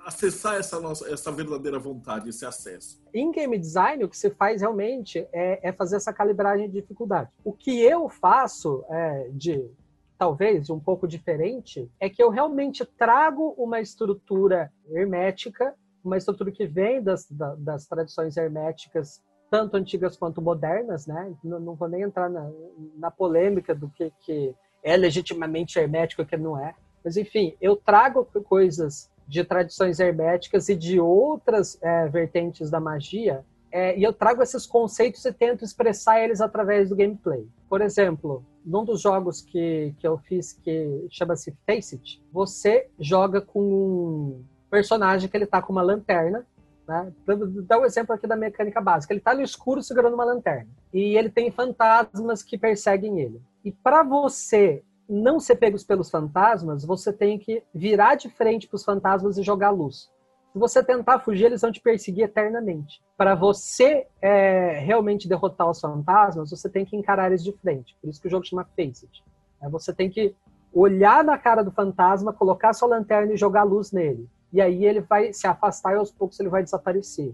acessar essa nossa essa verdadeira vontade, esse acesso? Em game design, o que se faz realmente é, é fazer essa calibragem de dificuldade. O que eu faço é, de talvez um pouco diferente, é que eu realmente trago uma estrutura hermética, uma estrutura que vem das, das tradições herméticas, tanto antigas quanto modernas, né? Não, não vou nem entrar na, na polêmica do que, que é legitimamente hermético e que não é. Mas, enfim, eu trago coisas de tradições herméticas e de outras é, vertentes da magia, é, e eu trago esses conceitos e tento expressar eles através do gameplay. Por exemplo, num dos jogos que, que eu fiz, que chama-se Face It, você joga com um personagem que ele tá com uma lanterna, né? Dá um exemplo aqui da mecânica básica. Ele tá no escuro segurando uma lanterna. E ele tem fantasmas que perseguem ele. E para você não ser pegos pelos fantasmas, você tem que virar de frente para os fantasmas e jogar luz. Se você tentar fugir, eles vão te perseguir eternamente. Para você é, realmente derrotar os fantasmas, você tem que encarar eles de frente. Por isso que o jogo chama Face It. É, você tem que olhar na cara do fantasma, colocar sua lanterna e jogar luz nele. E aí ele vai se afastar e aos poucos ele vai desaparecer.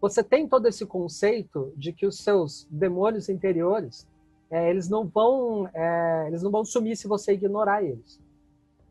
Você tem todo esse conceito de que os seus demônios interiores, é, eles não vão, é, eles não vão sumir se você ignorar eles.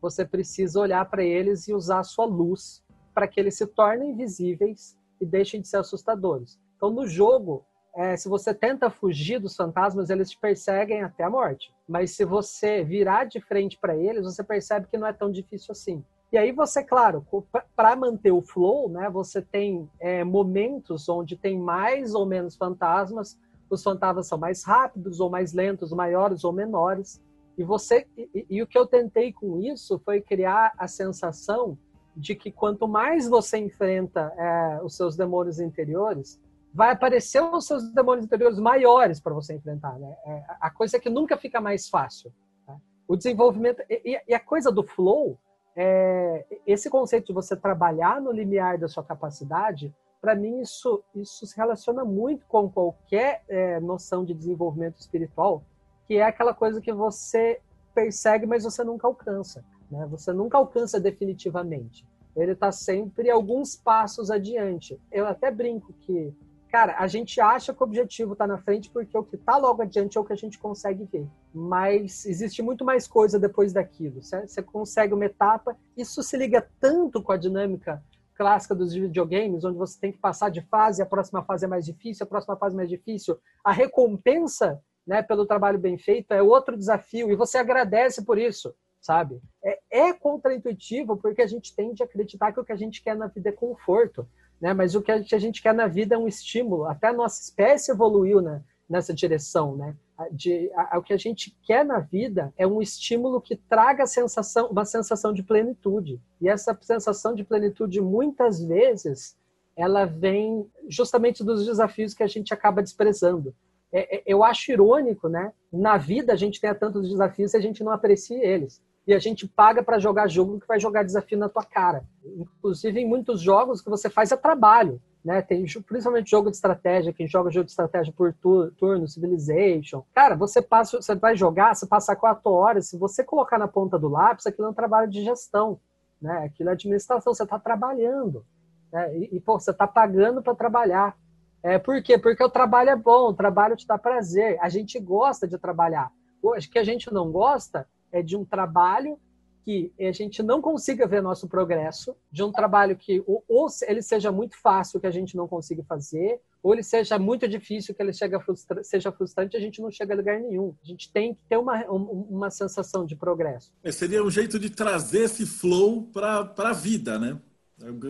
Você precisa olhar para eles e usar a sua luz para que eles se tornem visíveis e deixem de ser assustadores. Então, no jogo, é, se você tenta fugir dos fantasmas, eles te perseguem até a morte. Mas se você virar de frente para eles, você percebe que não é tão difícil assim. E aí você, claro, para manter o flow, né, você tem é, momentos onde tem mais ou menos fantasmas. Os fantasmas são mais rápidos ou mais lentos, maiores ou menores. E você e, e o que eu tentei com isso foi criar a sensação de que quanto mais você enfrenta é, os seus demônios interiores, vai aparecer os seus demônios interiores maiores para você enfrentar. Né? É, a coisa é que nunca fica mais fácil. Tá? O desenvolvimento. E, e, a coisa do flow, é, esse conceito de você trabalhar no limiar da sua capacidade, para mim, isso, isso se relaciona muito com qualquer é, noção de desenvolvimento espiritual, que é aquela coisa que você persegue, mas você nunca alcança. Né? Você nunca alcança definitivamente. Ele está sempre alguns passos adiante. Eu até brinco que Cara, a gente acha que o objetivo está na frente porque o que está logo adiante é o que a gente consegue ver. Mas existe muito mais coisa depois daquilo. Você consegue uma etapa. Isso se liga tanto com a dinâmica clássica dos videogames, onde você tem que passar de fase, a próxima fase é mais difícil, a próxima fase é mais difícil. A recompensa né, pelo trabalho bem feito é outro desafio e você agradece por isso, sabe? É, é contraintuitivo porque a gente tende a acreditar que o que a gente quer na vida é conforto né? Mas o que a gente, a gente quer na vida é um estímulo. Até a nossa espécie evoluiu né, nessa direção, né? De, a, a, o que a gente quer na vida é um estímulo que traga sensação, uma sensação de plenitude. E essa sensação de plenitude, muitas vezes, ela vem justamente dos desafios que a gente acaba desprezando. É, é, eu acho irônico, né? Na vida a gente tem tantos desafios e a gente não aprecia eles e a gente paga para jogar jogo que vai jogar desafio na tua cara. Inclusive, em muitos jogos que você faz é trabalho. Né? Tem principalmente jogo de estratégia, quem joga jogo de estratégia por turno, Civilization. Cara, você passa, você vai jogar, você passa quatro horas, se você colocar na ponta do lápis, aquilo é um trabalho de gestão, né? Aquilo é administração, você está trabalhando. Né? E, e, pô, você está pagando para trabalhar. É, por quê? Porque o trabalho é bom, o trabalho te dá prazer. A gente gosta de trabalhar. Hoje, que a gente não gosta é de um trabalho que a gente não consiga ver nosso progresso, de um trabalho que ou, ou ele seja muito fácil que a gente não consiga fazer, ou ele seja muito difícil que ele frustra seja frustrante a gente não chega a lugar nenhum. A gente tem que ter uma, uma sensação de progresso. É, seria um jeito de trazer esse flow para a vida, né?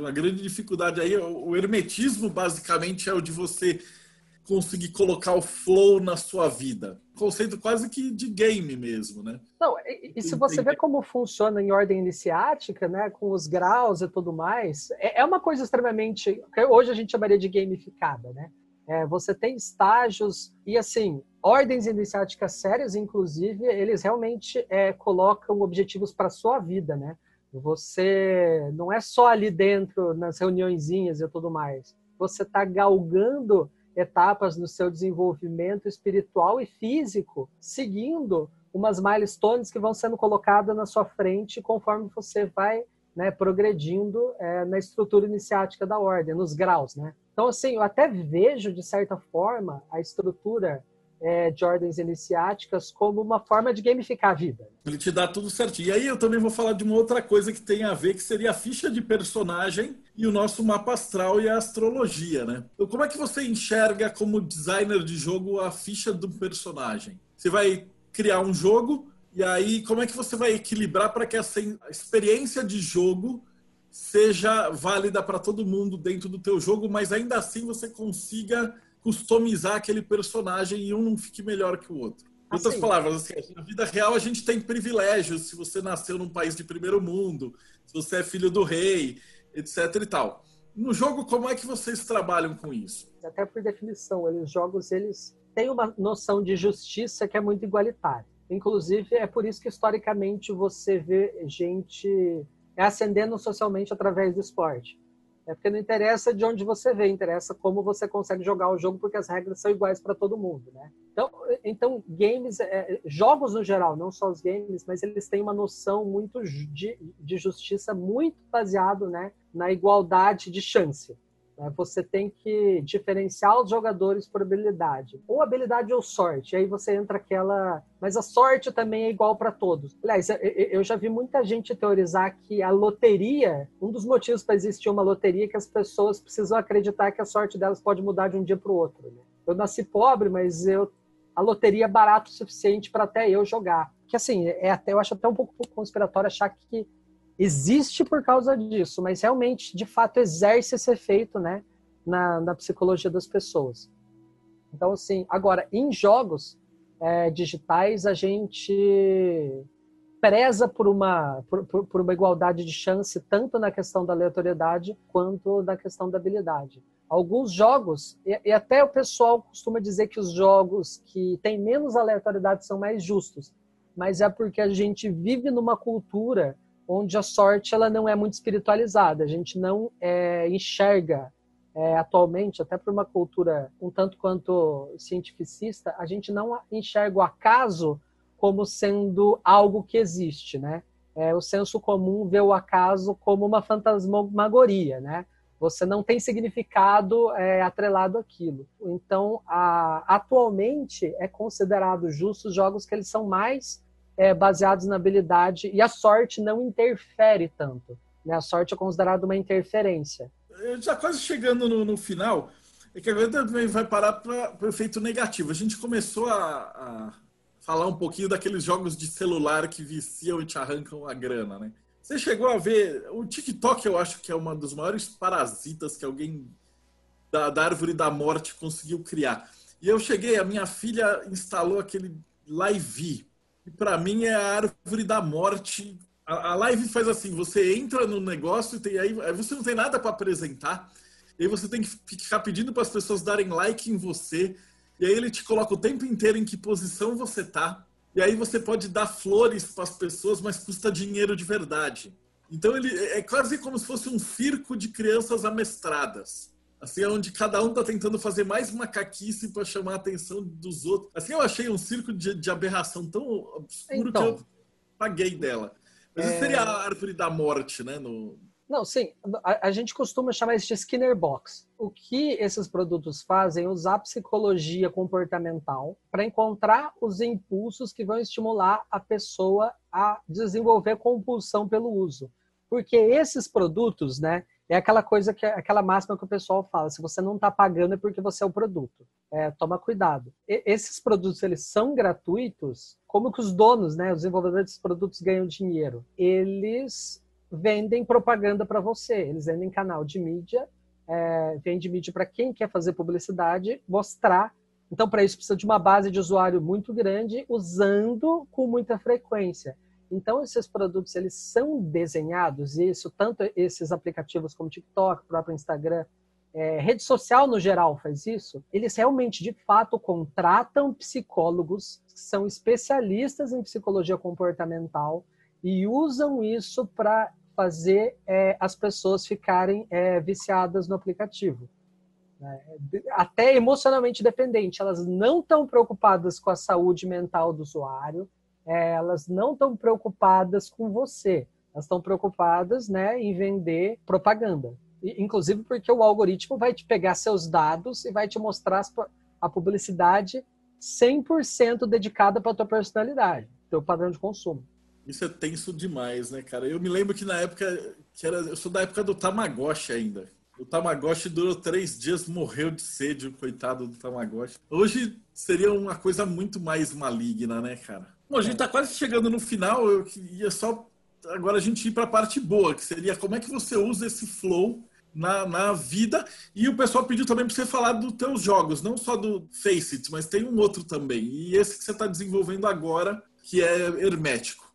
A grande dificuldade aí, o hermetismo basicamente é o de você conseguir colocar o flow na sua vida. Conceito quase que de game mesmo, né? Não, e, e se você vê como funciona em ordem iniciática, né, com os graus e tudo mais, é, é uma coisa extremamente. Hoje a gente chamaria de gamificada, né? É, você tem estágios e assim ordens iniciáticas sérias, inclusive, eles realmente é, colocam objetivos para sua vida, né? Você não é só ali dentro nas reuniõezinhas e tudo mais. Você está galgando etapas no seu desenvolvimento espiritual e físico, seguindo umas milestones que vão sendo colocadas na sua frente conforme você vai né, progredindo é, na estrutura iniciática da ordem, nos graus, né? Então, assim, eu até vejo, de certa forma, a estrutura é, de ordens iniciáticas como uma forma de gamificar a vida. Ele te dá tudo certinho. E aí eu também vou falar de uma outra coisa que tem a ver, que seria a ficha de personagem e o nosso mapa astral e a astrologia, né? Então, como é que você enxerga como designer de jogo a ficha do personagem? Você vai criar um jogo e aí como é que você vai equilibrar para que essa experiência de jogo seja válida para todo mundo dentro do teu jogo, mas ainda assim você consiga customizar aquele personagem e um não fique melhor que o outro. Em outras assim, palavras, assim, na vida real a gente tem privilégios se você nasceu num país de primeiro mundo, se você é filho do rei, etc e tal. No jogo, como é que vocês trabalham com isso? Até por definição, os jogos eles têm uma noção de justiça que é muito igualitária. Inclusive, é por isso que historicamente você vê gente ascendendo socialmente através do esporte É porque não interessa de onde você vem, interessa como você consegue jogar o jogo, porque as regras são iguais para todo mundo, né? Então, então games, é, jogos no geral, não só os games, mas eles têm uma noção muito de, de justiça muito baseado, né, na igualdade de chance. Né? Você tem que diferenciar os jogadores por habilidade. Ou habilidade ou sorte. Aí você entra aquela. Mas a sorte também é igual para todos. Aliás, eu já vi muita gente teorizar que a loteria, um dos motivos para existir uma loteria é que as pessoas precisam acreditar que a sorte delas pode mudar de um dia para o outro. Né? Eu nasci pobre, mas eu a loteria é barato o suficiente para até eu jogar. Que assim, é até eu acho até um pouco conspiratório achar que existe por causa disso, mas realmente, de fato, exerce esse efeito, né, na, na psicologia das pessoas. Então, assim, agora, em jogos é, digitais, a gente preza por uma, por, por, uma igualdade de chance, tanto na questão da aleatoriedade quanto na questão da habilidade. Alguns jogos, e, e até o pessoal costuma dizer que os jogos que têm menos aleatoriedade são mais justos, mas é porque a gente vive numa cultura onde a sorte ela não é muito espiritualizada. A gente não é, enxerga é, atualmente, até por uma cultura um tanto quanto cientificista, a gente não enxerga o acaso como sendo algo que existe, né? É, o senso comum vê o acaso como uma fantasmagoria, né? Você não tem significado é, atrelado àquilo. Então, a, atualmente é considerado justo os jogos que eles são mais é, baseados na habilidade e a sorte não interfere tanto. Né? A sorte é considerada uma interferência. Já quase chegando no, no final, é que agora também vai parar para o efeito negativo. A gente começou a, a, falar um pouquinho daqueles jogos de celular que viciam e te arrancam a grana, né? Você chegou a ver o TikTok, eu acho que é uma dos maiores parasitas que alguém da, da árvore da morte conseguiu criar. E eu cheguei, a minha filha instalou aquele Live, e para mim é a árvore da morte. A, a, live faz assim: você entra no negócio e aí, aí você não tem nada para apresentar, e aí você tem que ficar pedindo para as pessoas darem like em você, e aí ele te coloca o tempo inteiro em que posição você tá, e aí você pode dar flores para as pessoas, mas custa dinheiro de verdade. Então ele é quase como se fosse um circo de crianças amestradas. Assim, é onde cada um tá tentando fazer mais macaquice para chamar a atenção dos outros. Assim, eu achei um circo de, de aberração tão obscuro então, que eu paguei dela. Mas é... seria a árvore da morte, né? No... Não, sim. A, a, gente costuma chamar isso de Skinner Box. O que esses produtos fazem é usar psicologia comportamental para encontrar os impulsos que vão estimular a pessoa a desenvolver compulsão pelo uso. Porque esses produtos, né? É aquela coisa que aquela máxima que o pessoal fala: se você não está pagando é porque você é o produto. É, toma cuidado. E, esses produtos eles são gratuitos. Como que os donos, né, os desenvolvedores desses produtos ganham dinheiro? Eles vendem propaganda para você. Eles vendem canal de mídia, é, vende mídia para quem quer fazer publicidade, mostrar. Então, para isso precisa de uma base de usuário muito grande, usando com muita frequência. Então, esses produtos, eles são desenhados, e isso, tanto esses aplicativos como TikTok, próprio Instagram, é, rede social no geral faz isso, eles realmente, de fato, contratam psicólogos que são especialistas em psicologia comportamental e usam isso para fazer é, as pessoas ficarem é, viciadas no aplicativo. Né? Até emocionalmente dependente, elas não estão preocupadas com a saúde mental do usuário, é, elas não estão preocupadas com você, elas estão preocupadas né, em vender propaganda. E, inclusive porque o algoritmo vai te pegar seus dados e vai te mostrar a publicidade 100% dedicada para a tua personalidade, teu padrão de consumo. Isso é tenso demais, né, cara? Eu me lembro que na época, que era, eu sou da época do Tamagotchi ainda. O Tamagotchi durou três dias, morreu de sede, o coitado do Tamagotchi. Hoje seria uma coisa muito mais maligna, né, cara? Bom, a gente está quase chegando no final. Eu queria só agora a gente ir para a parte boa, que seria como é que você usa esse flow na, na vida. E o pessoal pediu também para você falar dos teus jogos, não só do Face It, mas tem um outro também. E esse que você está desenvolvendo agora, que é hermético.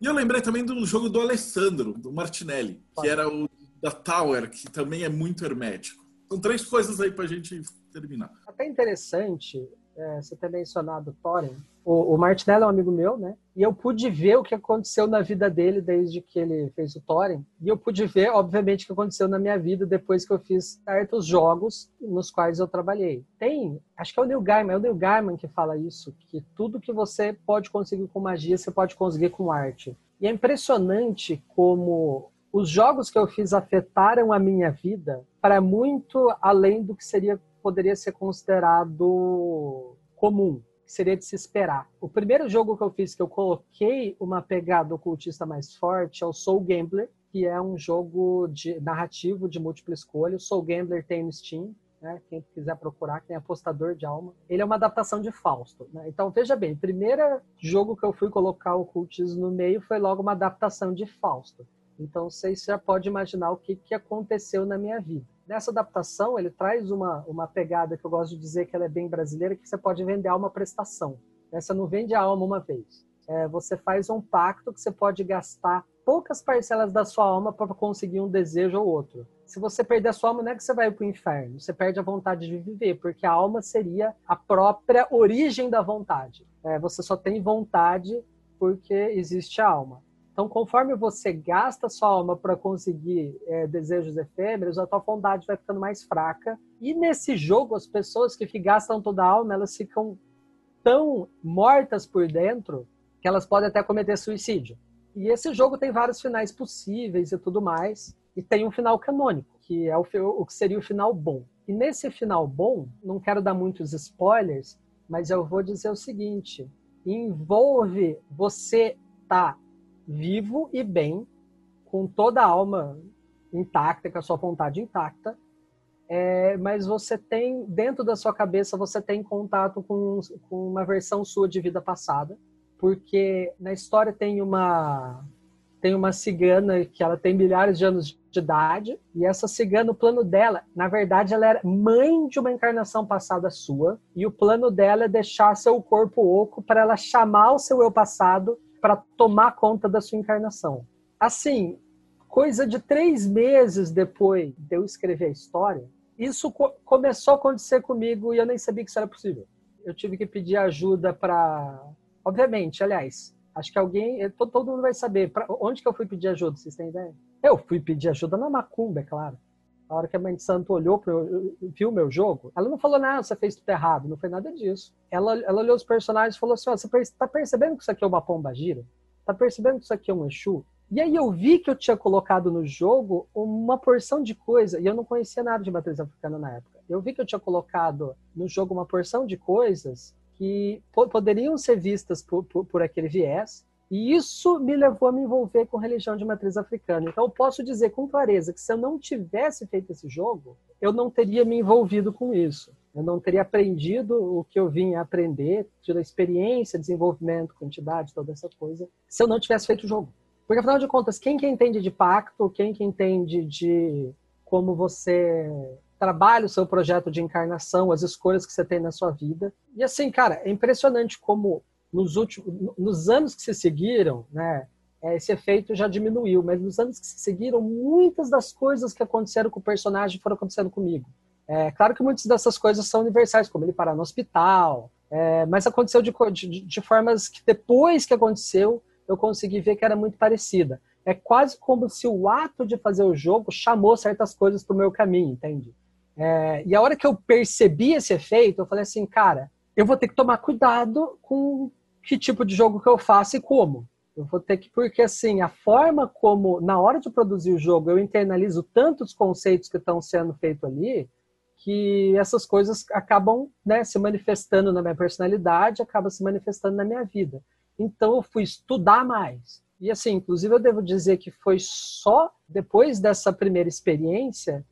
E eu lembrei também do jogo do Alessandro, do Martinelli, que era o da Tower, que também é muito hermético. São três coisas aí para a gente terminar. Até interessante é, você ter mencionado Thorin. O, o Martinelli é um amigo meu, né? E eu pude ver o que aconteceu na vida dele desde que ele fez o Thorin. E eu pude ver, obviamente, o que aconteceu na minha vida depois que eu fiz certos jogos nos quais eu trabalhei. Tem, acho que é o Neil Gaiman, é o Neil Gaiman que fala isso, que tudo que você pode conseguir com magia, você pode conseguir com arte. E é impressionante como os jogos que eu fiz afetaram a minha vida para muito além do que seria poderia ser considerado comum, que seria de se esperar. O primeiro jogo que eu fiz que eu coloquei uma pegada ocultista mais forte é o Soul Gambler, que é um jogo de narrativo de múltipla escolha. O Soul Gambler tem no Steam, né? Quem quiser procurar, é apostador de alma. Ele é uma adaptação de Fausto. Né? Então, veja bem, o primeiro jogo que eu fui colocar o ocultismo no meio foi logo uma adaptação de Fausto. Então, você já pode imaginar o que, que aconteceu na minha vida. Nessa adaptação, ele traz uma, uma pegada que eu gosto de dizer que ela é bem brasileira, que você pode vender alma prestação. Né? Você não vende a alma uma vez. É, você faz um pacto que você pode gastar poucas parcelas da sua alma para conseguir um desejo ou outro. Se você perder a sua alma, não é que você vai para o inferno, você perde a vontade de viver, porque a alma seria a própria origem da vontade. É, você só tem vontade porque existe a alma. Então, conforme você gasta sua alma para conseguir é, desejos efêmeros, a tua vontade vai ficando mais fraca. E nesse jogo, as pessoas que gastam toda a alma, elas ficam tão mortas por dentro que elas podem até cometer suicídio. E esse jogo tem vários finais possíveis e tudo mais. E tem um final canônico, que é o, o que seria o final bom. E nesse final bom, não quero dar muitos spoilers, mas eu vou dizer o seguinte: envolve você tá vivo e bem, com toda a alma intacta, com a sua vontade intacta, é, mas você tem, dentro da sua cabeça, você tem contato com, com uma versão sua de vida passada, porque na história tem uma tem uma cigana que ela tem milhares de anos de idade, e essa cigana, o plano dela, na verdade, ela era mãe de uma encarnação passada sua, e o plano dela é deixar seu corpo oco para ela chamar o seu eu passado para tomar conta da sua encarnação. Assim, coisa de três meses depois de eu escrever a história, isso co começou a acontecer comigo e eu nem sabia que isso era possível. Eu tive que pedir ajuda para. Obviamente, aliás, acho que alguém. Todo, todo mundo vai saber. Pra, onde que eu fui pedir ajuda? Vocês têm ideia? Eu fui pedir ajuda na Macumba, é claro. A hora que a mãe de santo olhou, pro, viu meu jogo, ela não falou nada, você fez tudo errado, não foi nada disso. Ela, ela olhou os personagens e falou assim: você está percebendo que isso aqui é uma pomba gira? Tá percebendo que isso aqui é um Exu? E aí eu vi que eu tinha colocado no jogo uma porção de coisa, e eu não conhecia nada de matriz africana na época. Eu vi que eu tinha colocado no jogo uma porção de coisas que poderiam ser vistas por, por, por aquele viés, e isso me levou a me envolver com religião de matriz africana. Então, eu posso dizer com clareza que se eu não tivesse feito esse jogo, eu não teria me envolvido com isso. Eu não teria aprendido o que eu vim aprender, tido a experiência, desenvolvimento, quantidade, toda essa coisa, se eu não tivesse feito o jogo. Porque, afinal de contas, quem que entende de pacto, quem que entende de como você trabalha o seu projeto de encarnação, as escolhas que você tem na sua vida. E assim, cara, é impressionante como nos últimos, nos anos que se seguiram, né, é, esse efeito já diminuiu, mas nos anos que se seguiram, muitas das coisas que aconteceram com o personagem foram acontecendo comigo. É claro que muitas dessas coisas são universais, como ele parar no hospital, é, mas aconteceu de, de, de, formas que depois que aconteceu, eu consegui ver que era muito parecida. É quase como se o ato de fazer o jogo chamou certas coisas para o meu caminho, entende? É, e a hora que eu percebi esse efeito, eu falei assim, cara, eu vou ter que tomar cuidado com que tipo de jogo que eu faço e como. Eu vou ter que, porque assim, a forma como, na hora de produzir o jogo, eu internalizo tantos conceitos que estão sendo feitos ali, que essas coisas acabam né, se manifestando na minha personalidade, acabam se manifestando na minha vida. Então eu fui estudar mais. E assim, inclusive eu devo dizer que foi só depois dessa primeira experiência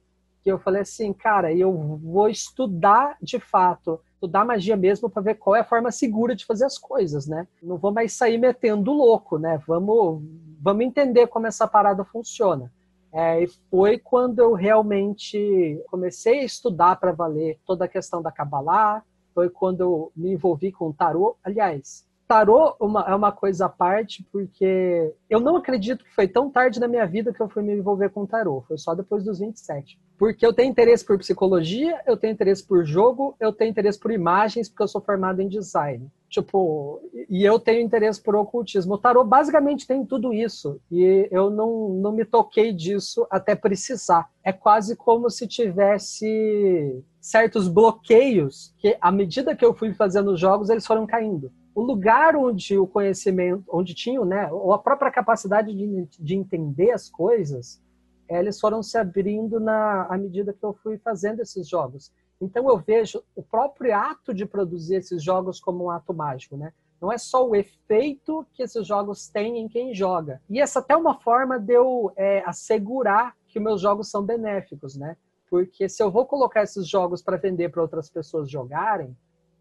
que eu falei assim, cara, eu vou estudar de fato estudar magia mesmo para ver qual é a forma segura de fazer as coisas, né? Não vou mais sair metendo louco, né? Vamos, vamos entender como essa parada funciona. É, e foi quando eu realmente comecei a estudar para valer toda a questão da Kabbalah, foi quando eu me envolvi com o tarô. Aliás, tarô uma, é uma coisa à parte, porque eu não acredito que foi tão tarde na minha vida que eu fui me envolver com tarô. Foi só depois dos 27. Porque eu tenho interesse por psicologia, eu tenho interesse por jogo, eu tenho interesse por imagens, porque eu sou formado em design. Tipo, e eu tenho interesse por ocultismo. O tarô basicamente tem tudo isso. E eu não, não me toquei disso até precisar. É quase como se tivesse certos bloqueios que, à medida que eu fui fazendo os jogos, eles foram caindo. O lugar onde o conhecimento, onde tinham, né, ou a própria capacidade de, de entender as coisas, eles foram se abrindo na à medida que eu fui fazendo esses jogos. Então eu vejo o próprio ato de produzir esses jogos como um ato mágico, né? Não é só o efeito que esses jogos têm em quem joga. E essa até é uma forma de eu é, assegurar que meus jogos são benéficos, né? Porque se eu vou colocar esses jogos para vender para outras pessoas jogarem,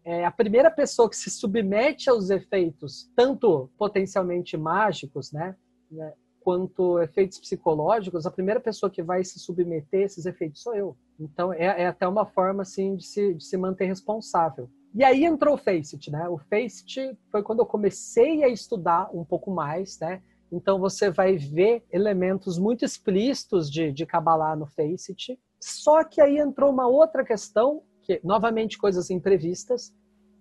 é, a primeira pessoa que se submete aos efeitos, tanto potencialmente mágicos, né? né quanto efeitos psicológicos, a primeira pessoa que vai se submeter a esses efeitos sou eu. Então é, é até uma forma assim de se, de se manter responsável. E aí entrou o Faceit, né? O Faceit foi quando eu comecei a estudar um pouco mais, né? Então você vai ver elementos muito explícitos de, de Kabbalah no Faceit. Só que aí entrou uma outra questão, que novamente coisas imprevistas.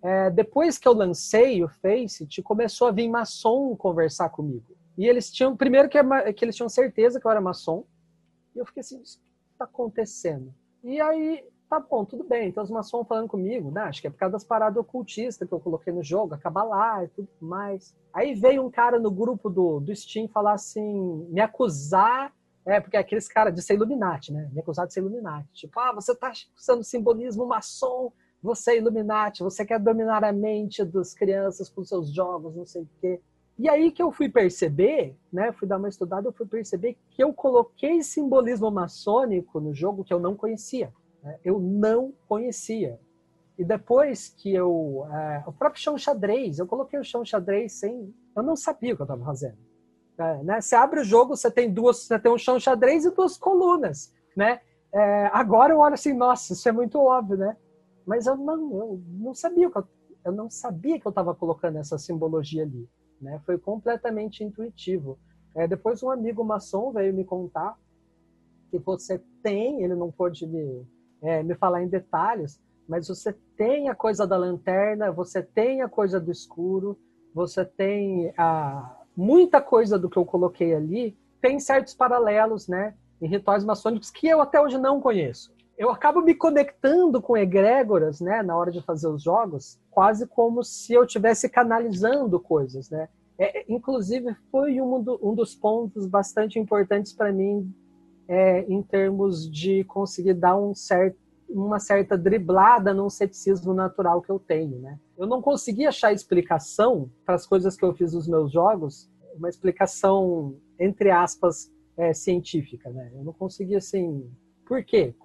É, depois que eu lancei o Faceit, começou a vir maçom conversar comigo. E eles tinham, primeiro que, é que eles tinham certeza que eu era maçom. E eu fiquei assim, o que está acontecendo? E aí, tá bom, tudo bem. Então os maçons falando comigo, né? Acho que é por causa das paradas ocultistas que eu coloquei no jogo, acabar lá e tudo mais. Aí veio um cara no grupo do, do Steam falar assim, me acusar, é, porque é aqueles caras de ser Illuminati, né? Me acusar de ser Illuminati. Tipo, ah, você tá usando simbolismo maçom, você é Illuminati, você quer dominar a mente das crianças com seus jogos, não sei o quê. E aí que eu fui perceber, né, fui dar uma estudada, eu fui perceber que eu coloquei simbolismo maçônico no jogo que eu não conhecia. Né? Eu não conhecia. E depois que eu. É, o próprio chão xadrez, eu coloquei o chão xadrez sem. Eu não sabia o que eu estava fazendo. É, né? Você abre o jogo, você tem duas, você tem um chão xadrez e duas colunas, né? É, agora eu olho assim, nossa, isso é muito óbvio, né? Mas eu não, eu não sabia que eu, eu não sabia que eu estava colocando essa simbologia ali. Né? Foi completamente intuitivo. É, depois um amigo maçom veio me contar que você tem, ele não pôde me, é, me falar em detalhes, mas você tem a coisa da lanterna, você tem a coisa do escuro, você tem a, muita coisa do que eu coloquei ali, tem certos paralelos, né, em rituais maçônicos que eu até hoje não conheço eu acabo me conectando com egrégoras, né, na hora de fazer os jogos, quase como se eu estivesse canalizando coisas, né? É, inclusive, foi um, do, um, dos pontos bastante importantes para mim é, em termos de conseguir dar um certo, uma certa driblada num ceticismo natural que eu tenho, né? Eu não consegui achar explicação para as coisas que eu fiz nos meus jogos, uma explicação, entre aspas, é, científica, né? Eu não consegui, assim, por quê?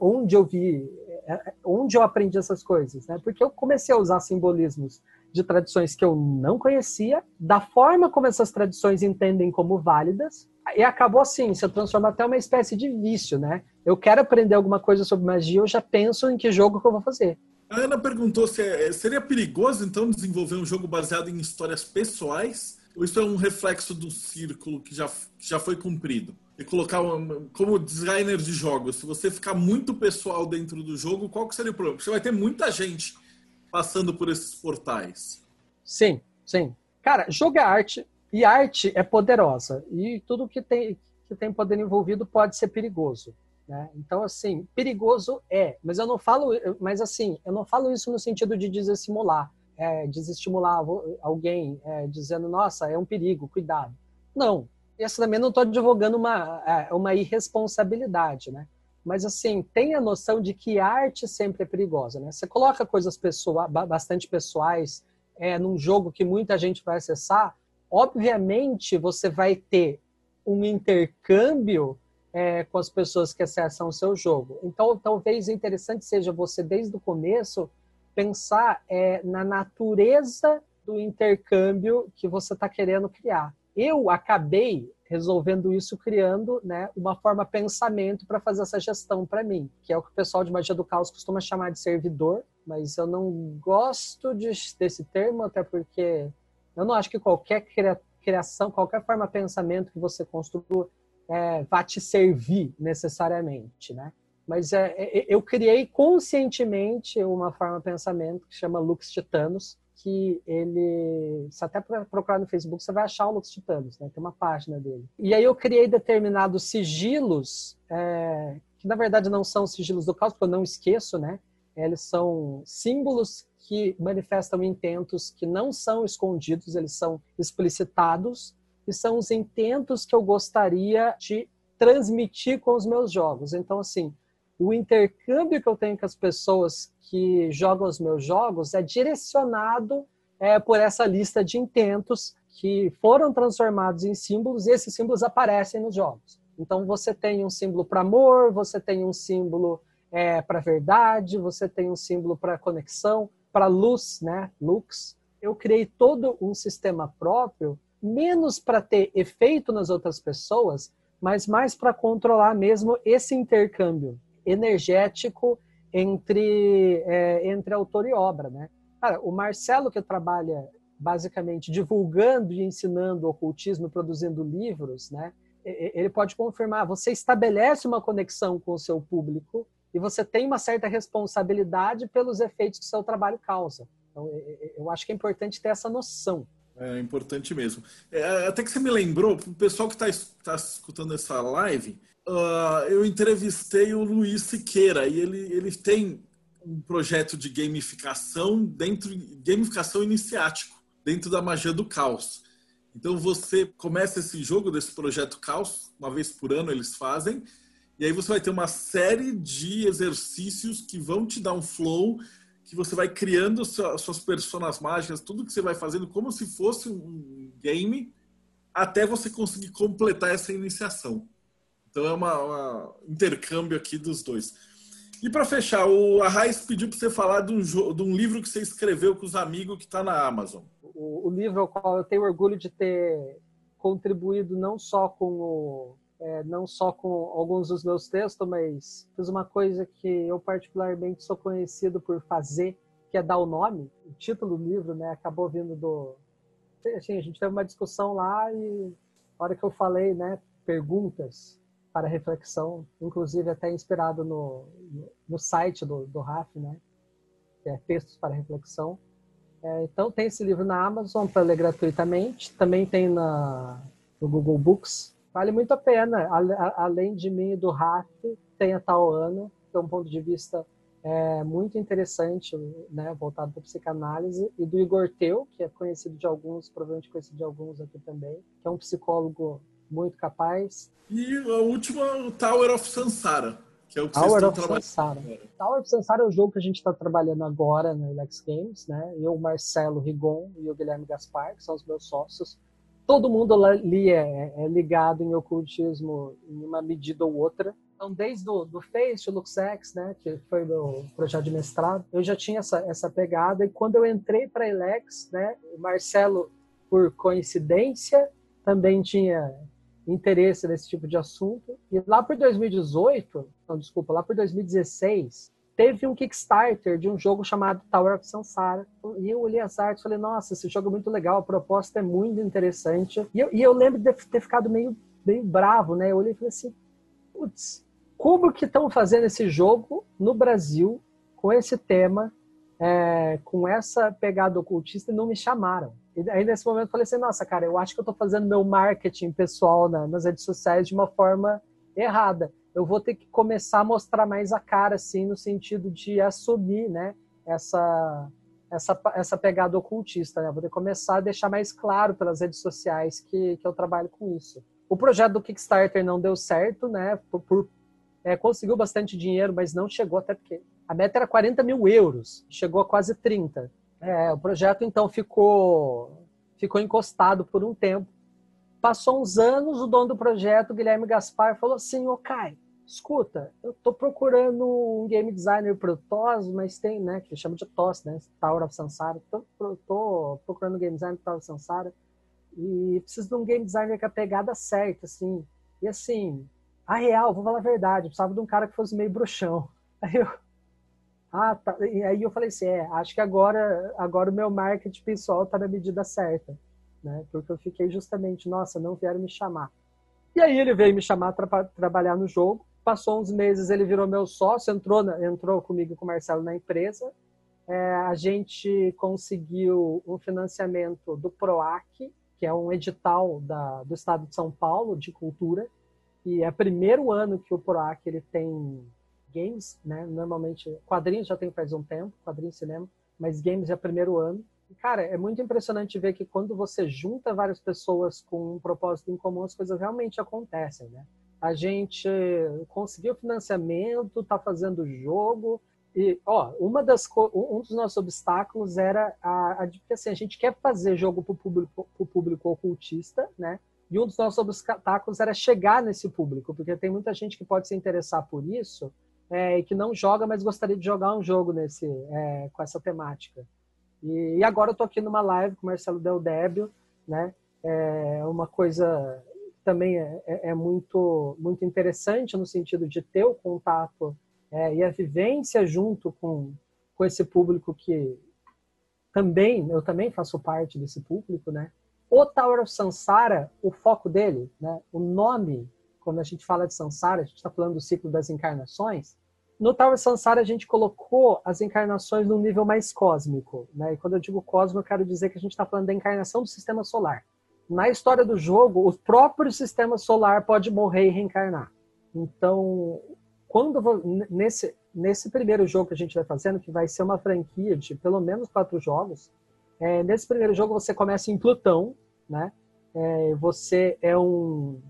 Onde eu vi, é, é, onde eu aprendi essas coisas? Né? Porque eu comecei a usar simbolismos de tradições que eu não conhecia, da forma como essas tradições entendem como válidas, e acabou assim, se transforma até uma espécie de vício, né? Eu quero aprender alguma coisa sobre magia, eu já penso em que jogo que eu vou fazer. A Ana perguntou se é, seria perigoso, então, desenvolver um jogo baseado em histórias pessoais, ou isso é um reflexo do círculo que já, já foi cumprido? E colocar uma, como designer de jogos, se você ficar muito pessoal dentro do jogo, qual que seria o problema? Você vai ter muita gente passando por esses portais. Sim, sim. Cara, jogo é arte e arte é poderosa e tudo que tem que tem poder envolvido pode ser perigoso. Né? Então, assim, perigoso é, mas eu não falo, mas assim, eu não falo isso no sentido de desestimular, é, desestimular alguém é, dizendo, nossa, é um perigo, cuidado. Não, essa também não estou advogando uma, é, uma irresponsabilidade, né? Mas, assim, tem a noção de que arte sempre é perigosa, né? Você coloca coisas pessoa, bastante pessoais é, num jogo que muita gente vai acessar, obviamente você vai ter um intercâmbio é, com as pessoas que acessam o seu jogo. Então, talvez interessante seja você, desde o começo, pensar é, na natureza do intercâmbio que você está querendo criar eu acabei resolvendo isso criando né, uma forma pensamento para fazer essa gestão para mim, que é o que o pessoal de magia do caos costuma chamar de servidor. mas eu não gosto de, desse termo, até porque eu não acho que qualquer criação, qualquer forma pensamento que você construa é, vá te servir necessariamente, né? Mas é, é, eu criei conscientemente uma forma pensamento que chama Lux Titanos, que ele, se até procurar no Facebook, você vai achar o Lux Titanos, né? Tem uma página dele. E aí eu criei determinados sigilos, é, que na verdade não são sigilos do caos, porque eu não esqueço, né? Eles são símbolos que manifestam intentos que não são escondidos, eles são explicitados, e são os intentos que eu gostaria de transmitir com os meus jogos. Então, assim, o intercâmbio que eu tenho com as pessoas que jogam os meus jogos é direcionado é, por essa lista de intentos que foram transformados em símbolos e esses símbolos aparecem nos jogos. Então você tem um símbolo para amor, você tem um símbolo é, para verdade, você tem um símbolo para conexão, para luz, né? Lux. Eu criei todo um sistema próprio, menos para ter efeito nas outras pessoas, mas mais para controlar mesmo esse intercâmbio energético entre, é, entre autor e obra, né? Cara, o Marcelo que trabalha basicamente divulgando e ensinando ocultismo, produzindo livros, né? Ele pode confirmar, você estabelece uma conexão com o seu público e você tem uma certa responsabilidade pelos efeitos que o seu trabalho causa. Então, eu acho que é importante ter essa noção. É importante mesmo. É, até que você me lembrou, o pessoal que está tá escutando essa live, uh, eu entrevistei o Luiz Siqueira e ele, ele tem um projeto de gamificação dentro gamificação iniciático dentro da magia do caos. Então você começa esse jogo desse projeto caos uma vez por ano eles fazem e aí você vai ter uma série de exercícios que vão te dar um flow que você vai criando suas personas mágicas, tudo que você vai fazendo como se fosse um game até você conseguir completar essa iniciação. Então é uma, intercâmbio aqui dos dois. E para fechar, o Arraiz pediu para você falar de um, de um, livro que você escreveu com os amigos que está na Amazon. O, o, livro ao qual eu tenho orgulho de ter contribuído não só com o, é, não só com alguns dos meus textos, mas fiz uma coisa que eu particularmente sou conhecido por fazer, que é dar o nome. O título do livro, né, acabou vindo do assim, a gente teve uma discussão lá e a hora que eu falei, né, perguntas para reflexão, inclusive até inspirado no, no site do, do RAF, né? Que é Textos para Reflexão. É, então tem esse livro na Amazon para ler gratuitamente, também tem na, no Google Books. Vale muito a pena. A, além de mim e do RAF, tem a Tauana, que é um ponto de vista é, muito interessante, né, voltado para psicanálise, e do Igor Teu, que é conhecido de alguns, provavelmente conhecido de alguns aqui também, que é um psicólogo muito capaz. E a última, o Tower of Sansara, que é o que Tower vocês estão trabalhando. Sansara. Tower of Sansara é o jogo que a gente está trabalhando agora na Elex Games, né? Eu, o Marcelo Rigon e o Guilherme Gaspar, que são os meus sócios. Todo mundo ali é, é ligado em ocultismo em uma medida ou outra. Então, desde o do Face, o LuxX, né, que foi meu projeto de mestrado, eu já tinha essa, essa pegada. E quando eu entrei para a Elex, né, o Marcelo, por coincidência, também tinha interesse nesse tipo de assunto. E lá por 2018, não, desculpa, lá por 2016, teve um Kickstarter de um jogo chamado Tower of Sansara. E eu olhei as artes e falei, nossa, esse jogo é muito legal, a proposta é muito interessante. E eu, e eu lembro de ter ficado meio, meio bravo, né? Eu olhei e falei assim, putz, como que estão fazendo esse jogo no Brasil com esse tema, é, com essa pegada ocultista e não me chamaram? E aí nesse momento eu falei assim, nossa, cara, eu acho que eu estou fazendo meu marketing pessoal na, nas redes sociais de uma forma errada. Eu vou ter que começar a mostrar mais a cara, assim, no sentido de assumir, né, essa, essa, essa pegada ocultista, né? vou ter que começar a deixar mais claro pelas redes sociais que, que eu trabalho com isso. O projeto do Kickstarter não deu certo, né, por, por é, conseguiu bastante dinheiro, mas não chegou até porque a meta era 40 mil euros, chegou a quase 30. É, o projeto então ficou ficou encostado por um tempo. Passou uns anos, o dono do projeto, Guilherme Gaspar, falou assim: "Ô Kai, escuta, eu tô procurando um game designer pro TOS, mas tem, né, que chama de TOS, né, Tower of Sansara. Tô, tô procurando um game designer pro Tower of Sansara e preciso de um game designer com a pegada certa, assim. E assim, a real, vou falar a verdade, eu precisava de um cara que fosse meio bruxão. <laughs> Aí eu Ah, tá. E aí eu falei assim, é, acho que agora, agora o meu marketing pessoal tá na medida certa, né? Porque eu fiquei justamente, nossa, não vieram me chamar. E aí ele veio me chamar para trabalhar no jogo. Passou uns meses, ele virou meu sócio, entrou, entrou comigo com o Marcelo na empresa. É, a gente conseguiu um financiamento do PROAC, que é um edital da, do Estado de São Paulo de cultura. E é o primeiro ano que o PROAC ele tem games, né? Normalmente, quadrinhos já tem faz um tempo, quadrinhos cinema, mas games é primeiro ano. Cara, é muito impressionante ver que quando você junta várias pessoas com um propósito em comum, as coisas realmente acontecem, né? A gente conseguiu financiamento, tá fazendo jogo, e, ó, uma das, um dos nossos obstáculos era a, a, assim, a gente quer fazer jogo para o público, público ocultista, né? E um dos nossos obstáculos era chegar nesse público, porque tem muita gente que pode se interessar por isso, é, e que não joga, mas gostaria de jogar um jogo nesse, é, com essa temática. E, e agora eu estou aqui numa live com o Marcelo Del Débio, né? É uma coisa também é, é, é, muito, muito interessante no sentido de ter o contato é, e a vivência junto com, com esse público que também, eu também faço parte desse público, né? O of Sansara, o foco dele, né? O nome, quando a gente fala de Sansara, a gente está falando do ciclo das encarnações, no Tower Sansara, a gente colocou as encarnações num nível mais cósmico. Né? E quando eu digo cósmico, eu quero dizer que a gente está falando da encarnação do sistema solar. Na história do jogo, o próprio sistema solar pode morrer e reencarnar. Então, quando nesse, nesse primeiro jogo que a gente vai fazendo, que vai ser uma franquia de pelo menos quatro jogos, é, nesse primeiro jogo você começa em Plutão, né? É, você é um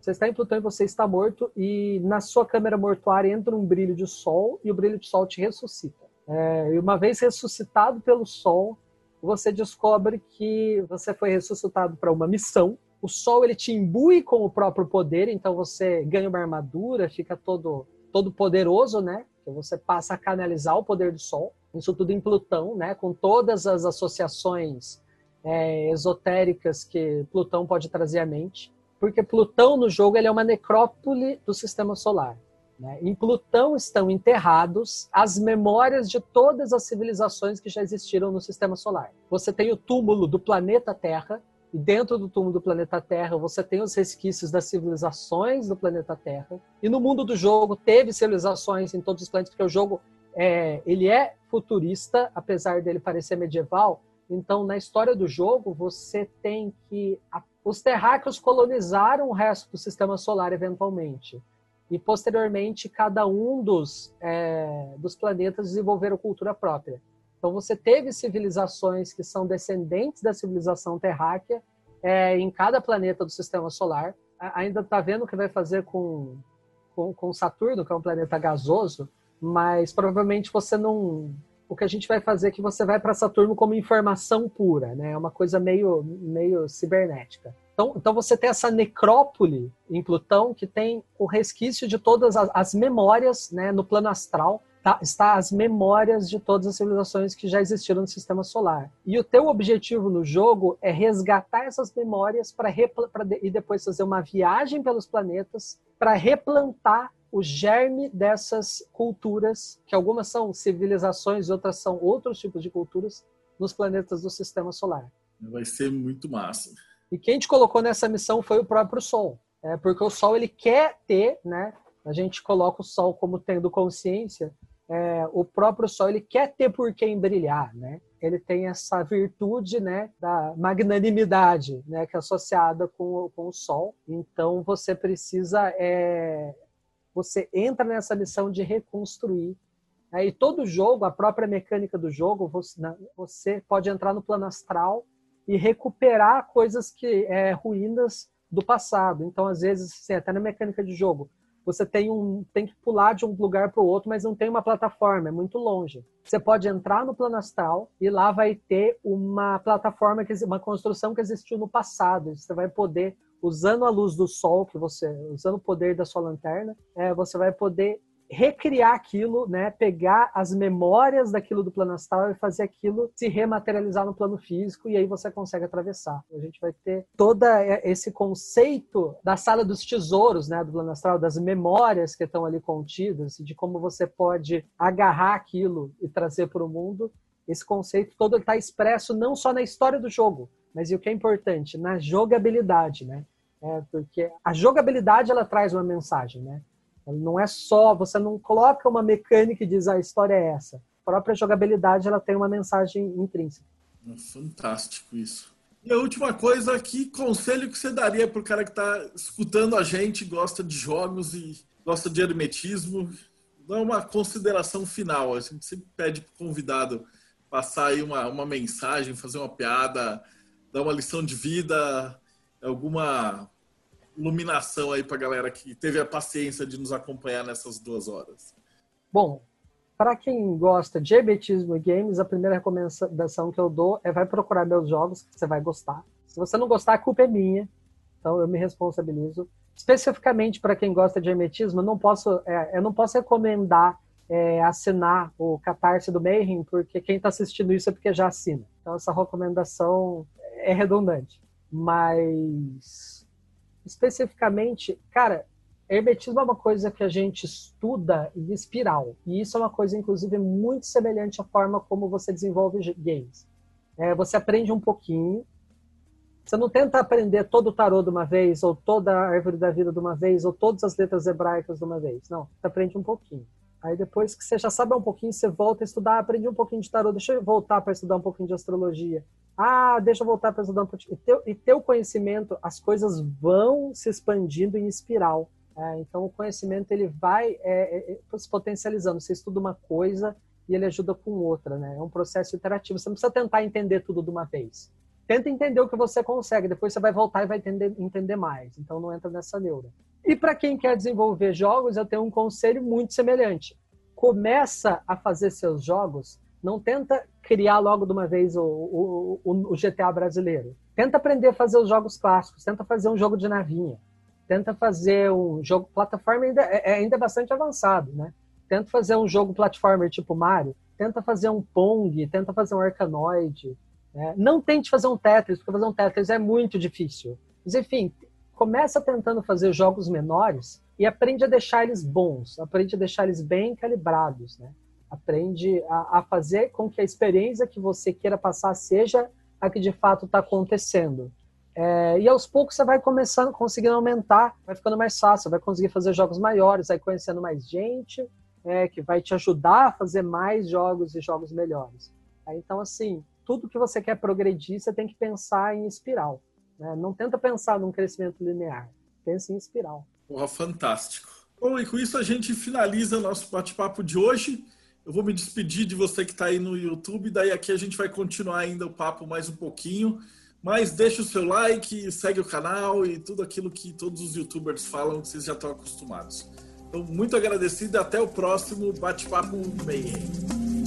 você está em Plutão e você está morto, e na sua câmera mortuária entra um brilho de sol e o brilho de sol te ressuscita. É, e uma vez ressuscitado pelo sol, você descobre que você foi ressuscitado para uma missão. O sol ele te imbui com o próprio poder, então você ganha uma armadura, fica todo todo poderoso, né? Você passa a canalizar o poder do sol. Isso tudo em Plutão, né? Com todas as associações é, esotéricas que Plutão pode trazer à mente porque Plutão no jogo ele é uma necrópole do sistema solar. Né? Em Plutão estão enterrados as memórias de todas as civilizações que já existiram no sistema solar. Você tem o túmulo do planeta Terra, e dentro do túmulo do planeta Terra você tem os resquícios das civilizações do planeta Terra. E no mundo do jogo teve civilizações em todos os planetas, porque o jogo é, ele é futurista, apesar dele parecer medieval. Então, na história do jogo, você tem que os terráqueos colonizaram o resto do sistema solar eventualmente. E, posteriormente, cada um dos, é, dos planetas desenvolveram cultura própria. Então, você teve civilizações que são descendentes da civilização terráquea é, em cada planeta do sistema solar. Ainda está vendo o que vai fazer com, com, com Saturno, que é um planeta gasoso, mas provavelmente você não o que a gente vai fazer é que você vai para Saturno como informação pura, né? É uma coisa meio, meio cibernética. Então, então você tem essa necrópole em Plutão que tem o resquício de todas as, as memórias, né? No plano astral tá, está as memórias de todas as civilizações que já existiram no Sistema Solar. E o teu objetivo no jogo é resgatar essas memórias para e depois fazer uma viagem pelos planetas para replantar o germe dessas culturas, que algumas são civilizações, outras são outros tipos de culturas, nos planetas do sistema solar. Vai ser muito massa. E quem te colocou nessa missão foi o próprio Sol. É, porque o Sol ele quer ter, né? A gente coloca o Sol como tendo consciência. É, o próprio Sol ele quer ter por quem brilhar, né? Ele tem essa virtude, né, da magnanimidade, né, que é associada com, com o Sol. Então você precisa é, você entra nessa missão de reconstruir. Né? E todo jogo, a própria mecânica do jogo, você, pode entrar no plano astral e recuperar coisas que é, ruínas do passado. Então, às vezes, assim, até na mecânica de jogo, você tem, um, tem que pular de um lugar para o outro, mas não tem uma plataforma, é muito longe. Você pode entrar no plano astral e lá vai ter uma plataforma, uma construção que existiu no passado. Você vai poder usando a luz do sol que você, usando o poder da sua lanterna, é, você vai poder recriar aquilo, né? Pegar as memórias daquilo do plano astral e fazer aquilo se rematerializar no plano físico e aí você consegue atravessar. A gente vai ter todo esse conceito da sala dos tesouros, né? Do plano astral, das memórias que estão ali contidas, de como você pode agarrar aquilo e trazer para o mundo. Esse conceito todo está expresso não só na história do jogo, mas e o que é importante, na jogabilidade, né? É, porque a jogabilidade ela traz uma mensagem, né? Não é só, você não coloca uma mecânica e diz ah, a história é essa. A própria jogabilidade ela tem uma mensagem intrínseca. Fantástico isso. E a última coisa, que conselho que você daria para o cara que está escutando a gente, gosta de jogos e gosta de hermetismo? Dá uma consideração final. A gente sempre pede para o convidado passar aí uma, uma mensagem, fazer uma piada, dar uma lição de vida, alguma iluminação aí para a galera que teve a paciência de nos acompanhar nessas duas horas? Bom, para quem gosta de hermetismo e games, a primeira recomendação que eu dou é vai procurar meus jogos, que você vai gostar. Se você não gostar, a culpa é minha, então eu me responsabilizo. Especificamente para quem gosta de hermetismo, eu não posso, é, eu não posso recomendar é, assinar o Catarse do Mayhem, porque quem está assistindo isso é porque já assina. Então essa recomendação é redundante. Mas especificamente, cara, hermetismo é uma coisa que a gente estuda em espiral. E isso é uma coisa, inclusive, muito semelhante à forma como você desenvolve games. É, você aprende um pouquinho. Você não tenta aprender todo o tarô de uma vez, ou toda a árvore da vida de uma vez, ou todas as letras hebraicas de uma vez. Não, você aprende um pouquinho. Aí depois que você já sabe um pouquinho, você volta a estudar, aprende um pouquinho de tarô, deixa eu voltar para estudar um pouquinho de astrologia. Ah, deixa eu voltar para estudar um pouquinho. E teu, e teu conhecimento, as coisas vão se expandindo em espiral. É, então o conhecimento ele vai é, é, é, se potencializando. Você estuda uma coisa e ele ajuda com outra, né? É um processo interativo. Você não precisa tentar entender tudo de uma vez. Tenta entender o que você consegue, depois você vai voltar e vai entender, entender mais. Então não entra nessa neura. E para quem quer desenvolver jogos, eu tenho um conselho muito semelhante. Começa a fazer seus jogos, não tenta criar logo de uma vez o, o, o, GTA brasileiro. Tenta aprender a fazer os jogos clássicos, tenta fazer um jogo de navinha, tenta fazer um jogo plataforma ainda é, é ainda bastante avançado, né? Tenta fazer um jogo platformer tipo Mario, tenta fazer um Pong, tenta fazer um Arcanoid. Né? Não tente fazer um Tetris, porque fazer um Tetris é muito difícil. Mas enfim, começa tentando fazer jogos menores e aprende a deixar eles bons, aprende a deixar eles bem calibrados, né? Aprende a, a fazer com que a experiência que você queira passar seja a que de fato está acontecendo. É, e aos poucos você vai começando, conseguindo aumentar, vai ficando mais fácil, vai conseguir fazer jogos maiores, vai conhecendo mais gente, é, que vai te ajudar a fazer mais jogos e jogos melhores. É, então, assim, tudo que você quer progredir, você tem que pensar em espiral. Né? Não tenta pensar num crescimento linear, pense em espiral. Porra, fantástico. Bom, e com isso a gente finaliza nosso bate-papo de hoje. Eu vou me despedir de você que está aí no YouTube, daí aqui a gente vai continuar ainda o papo mais um pouquinho. Mas deixa o seu like, segue o canal e tudo aquilo que todos os youtubers falam que vocês já estão acostumados. Então, muito agradecido e até o próximo Bate-Papo Mayhem.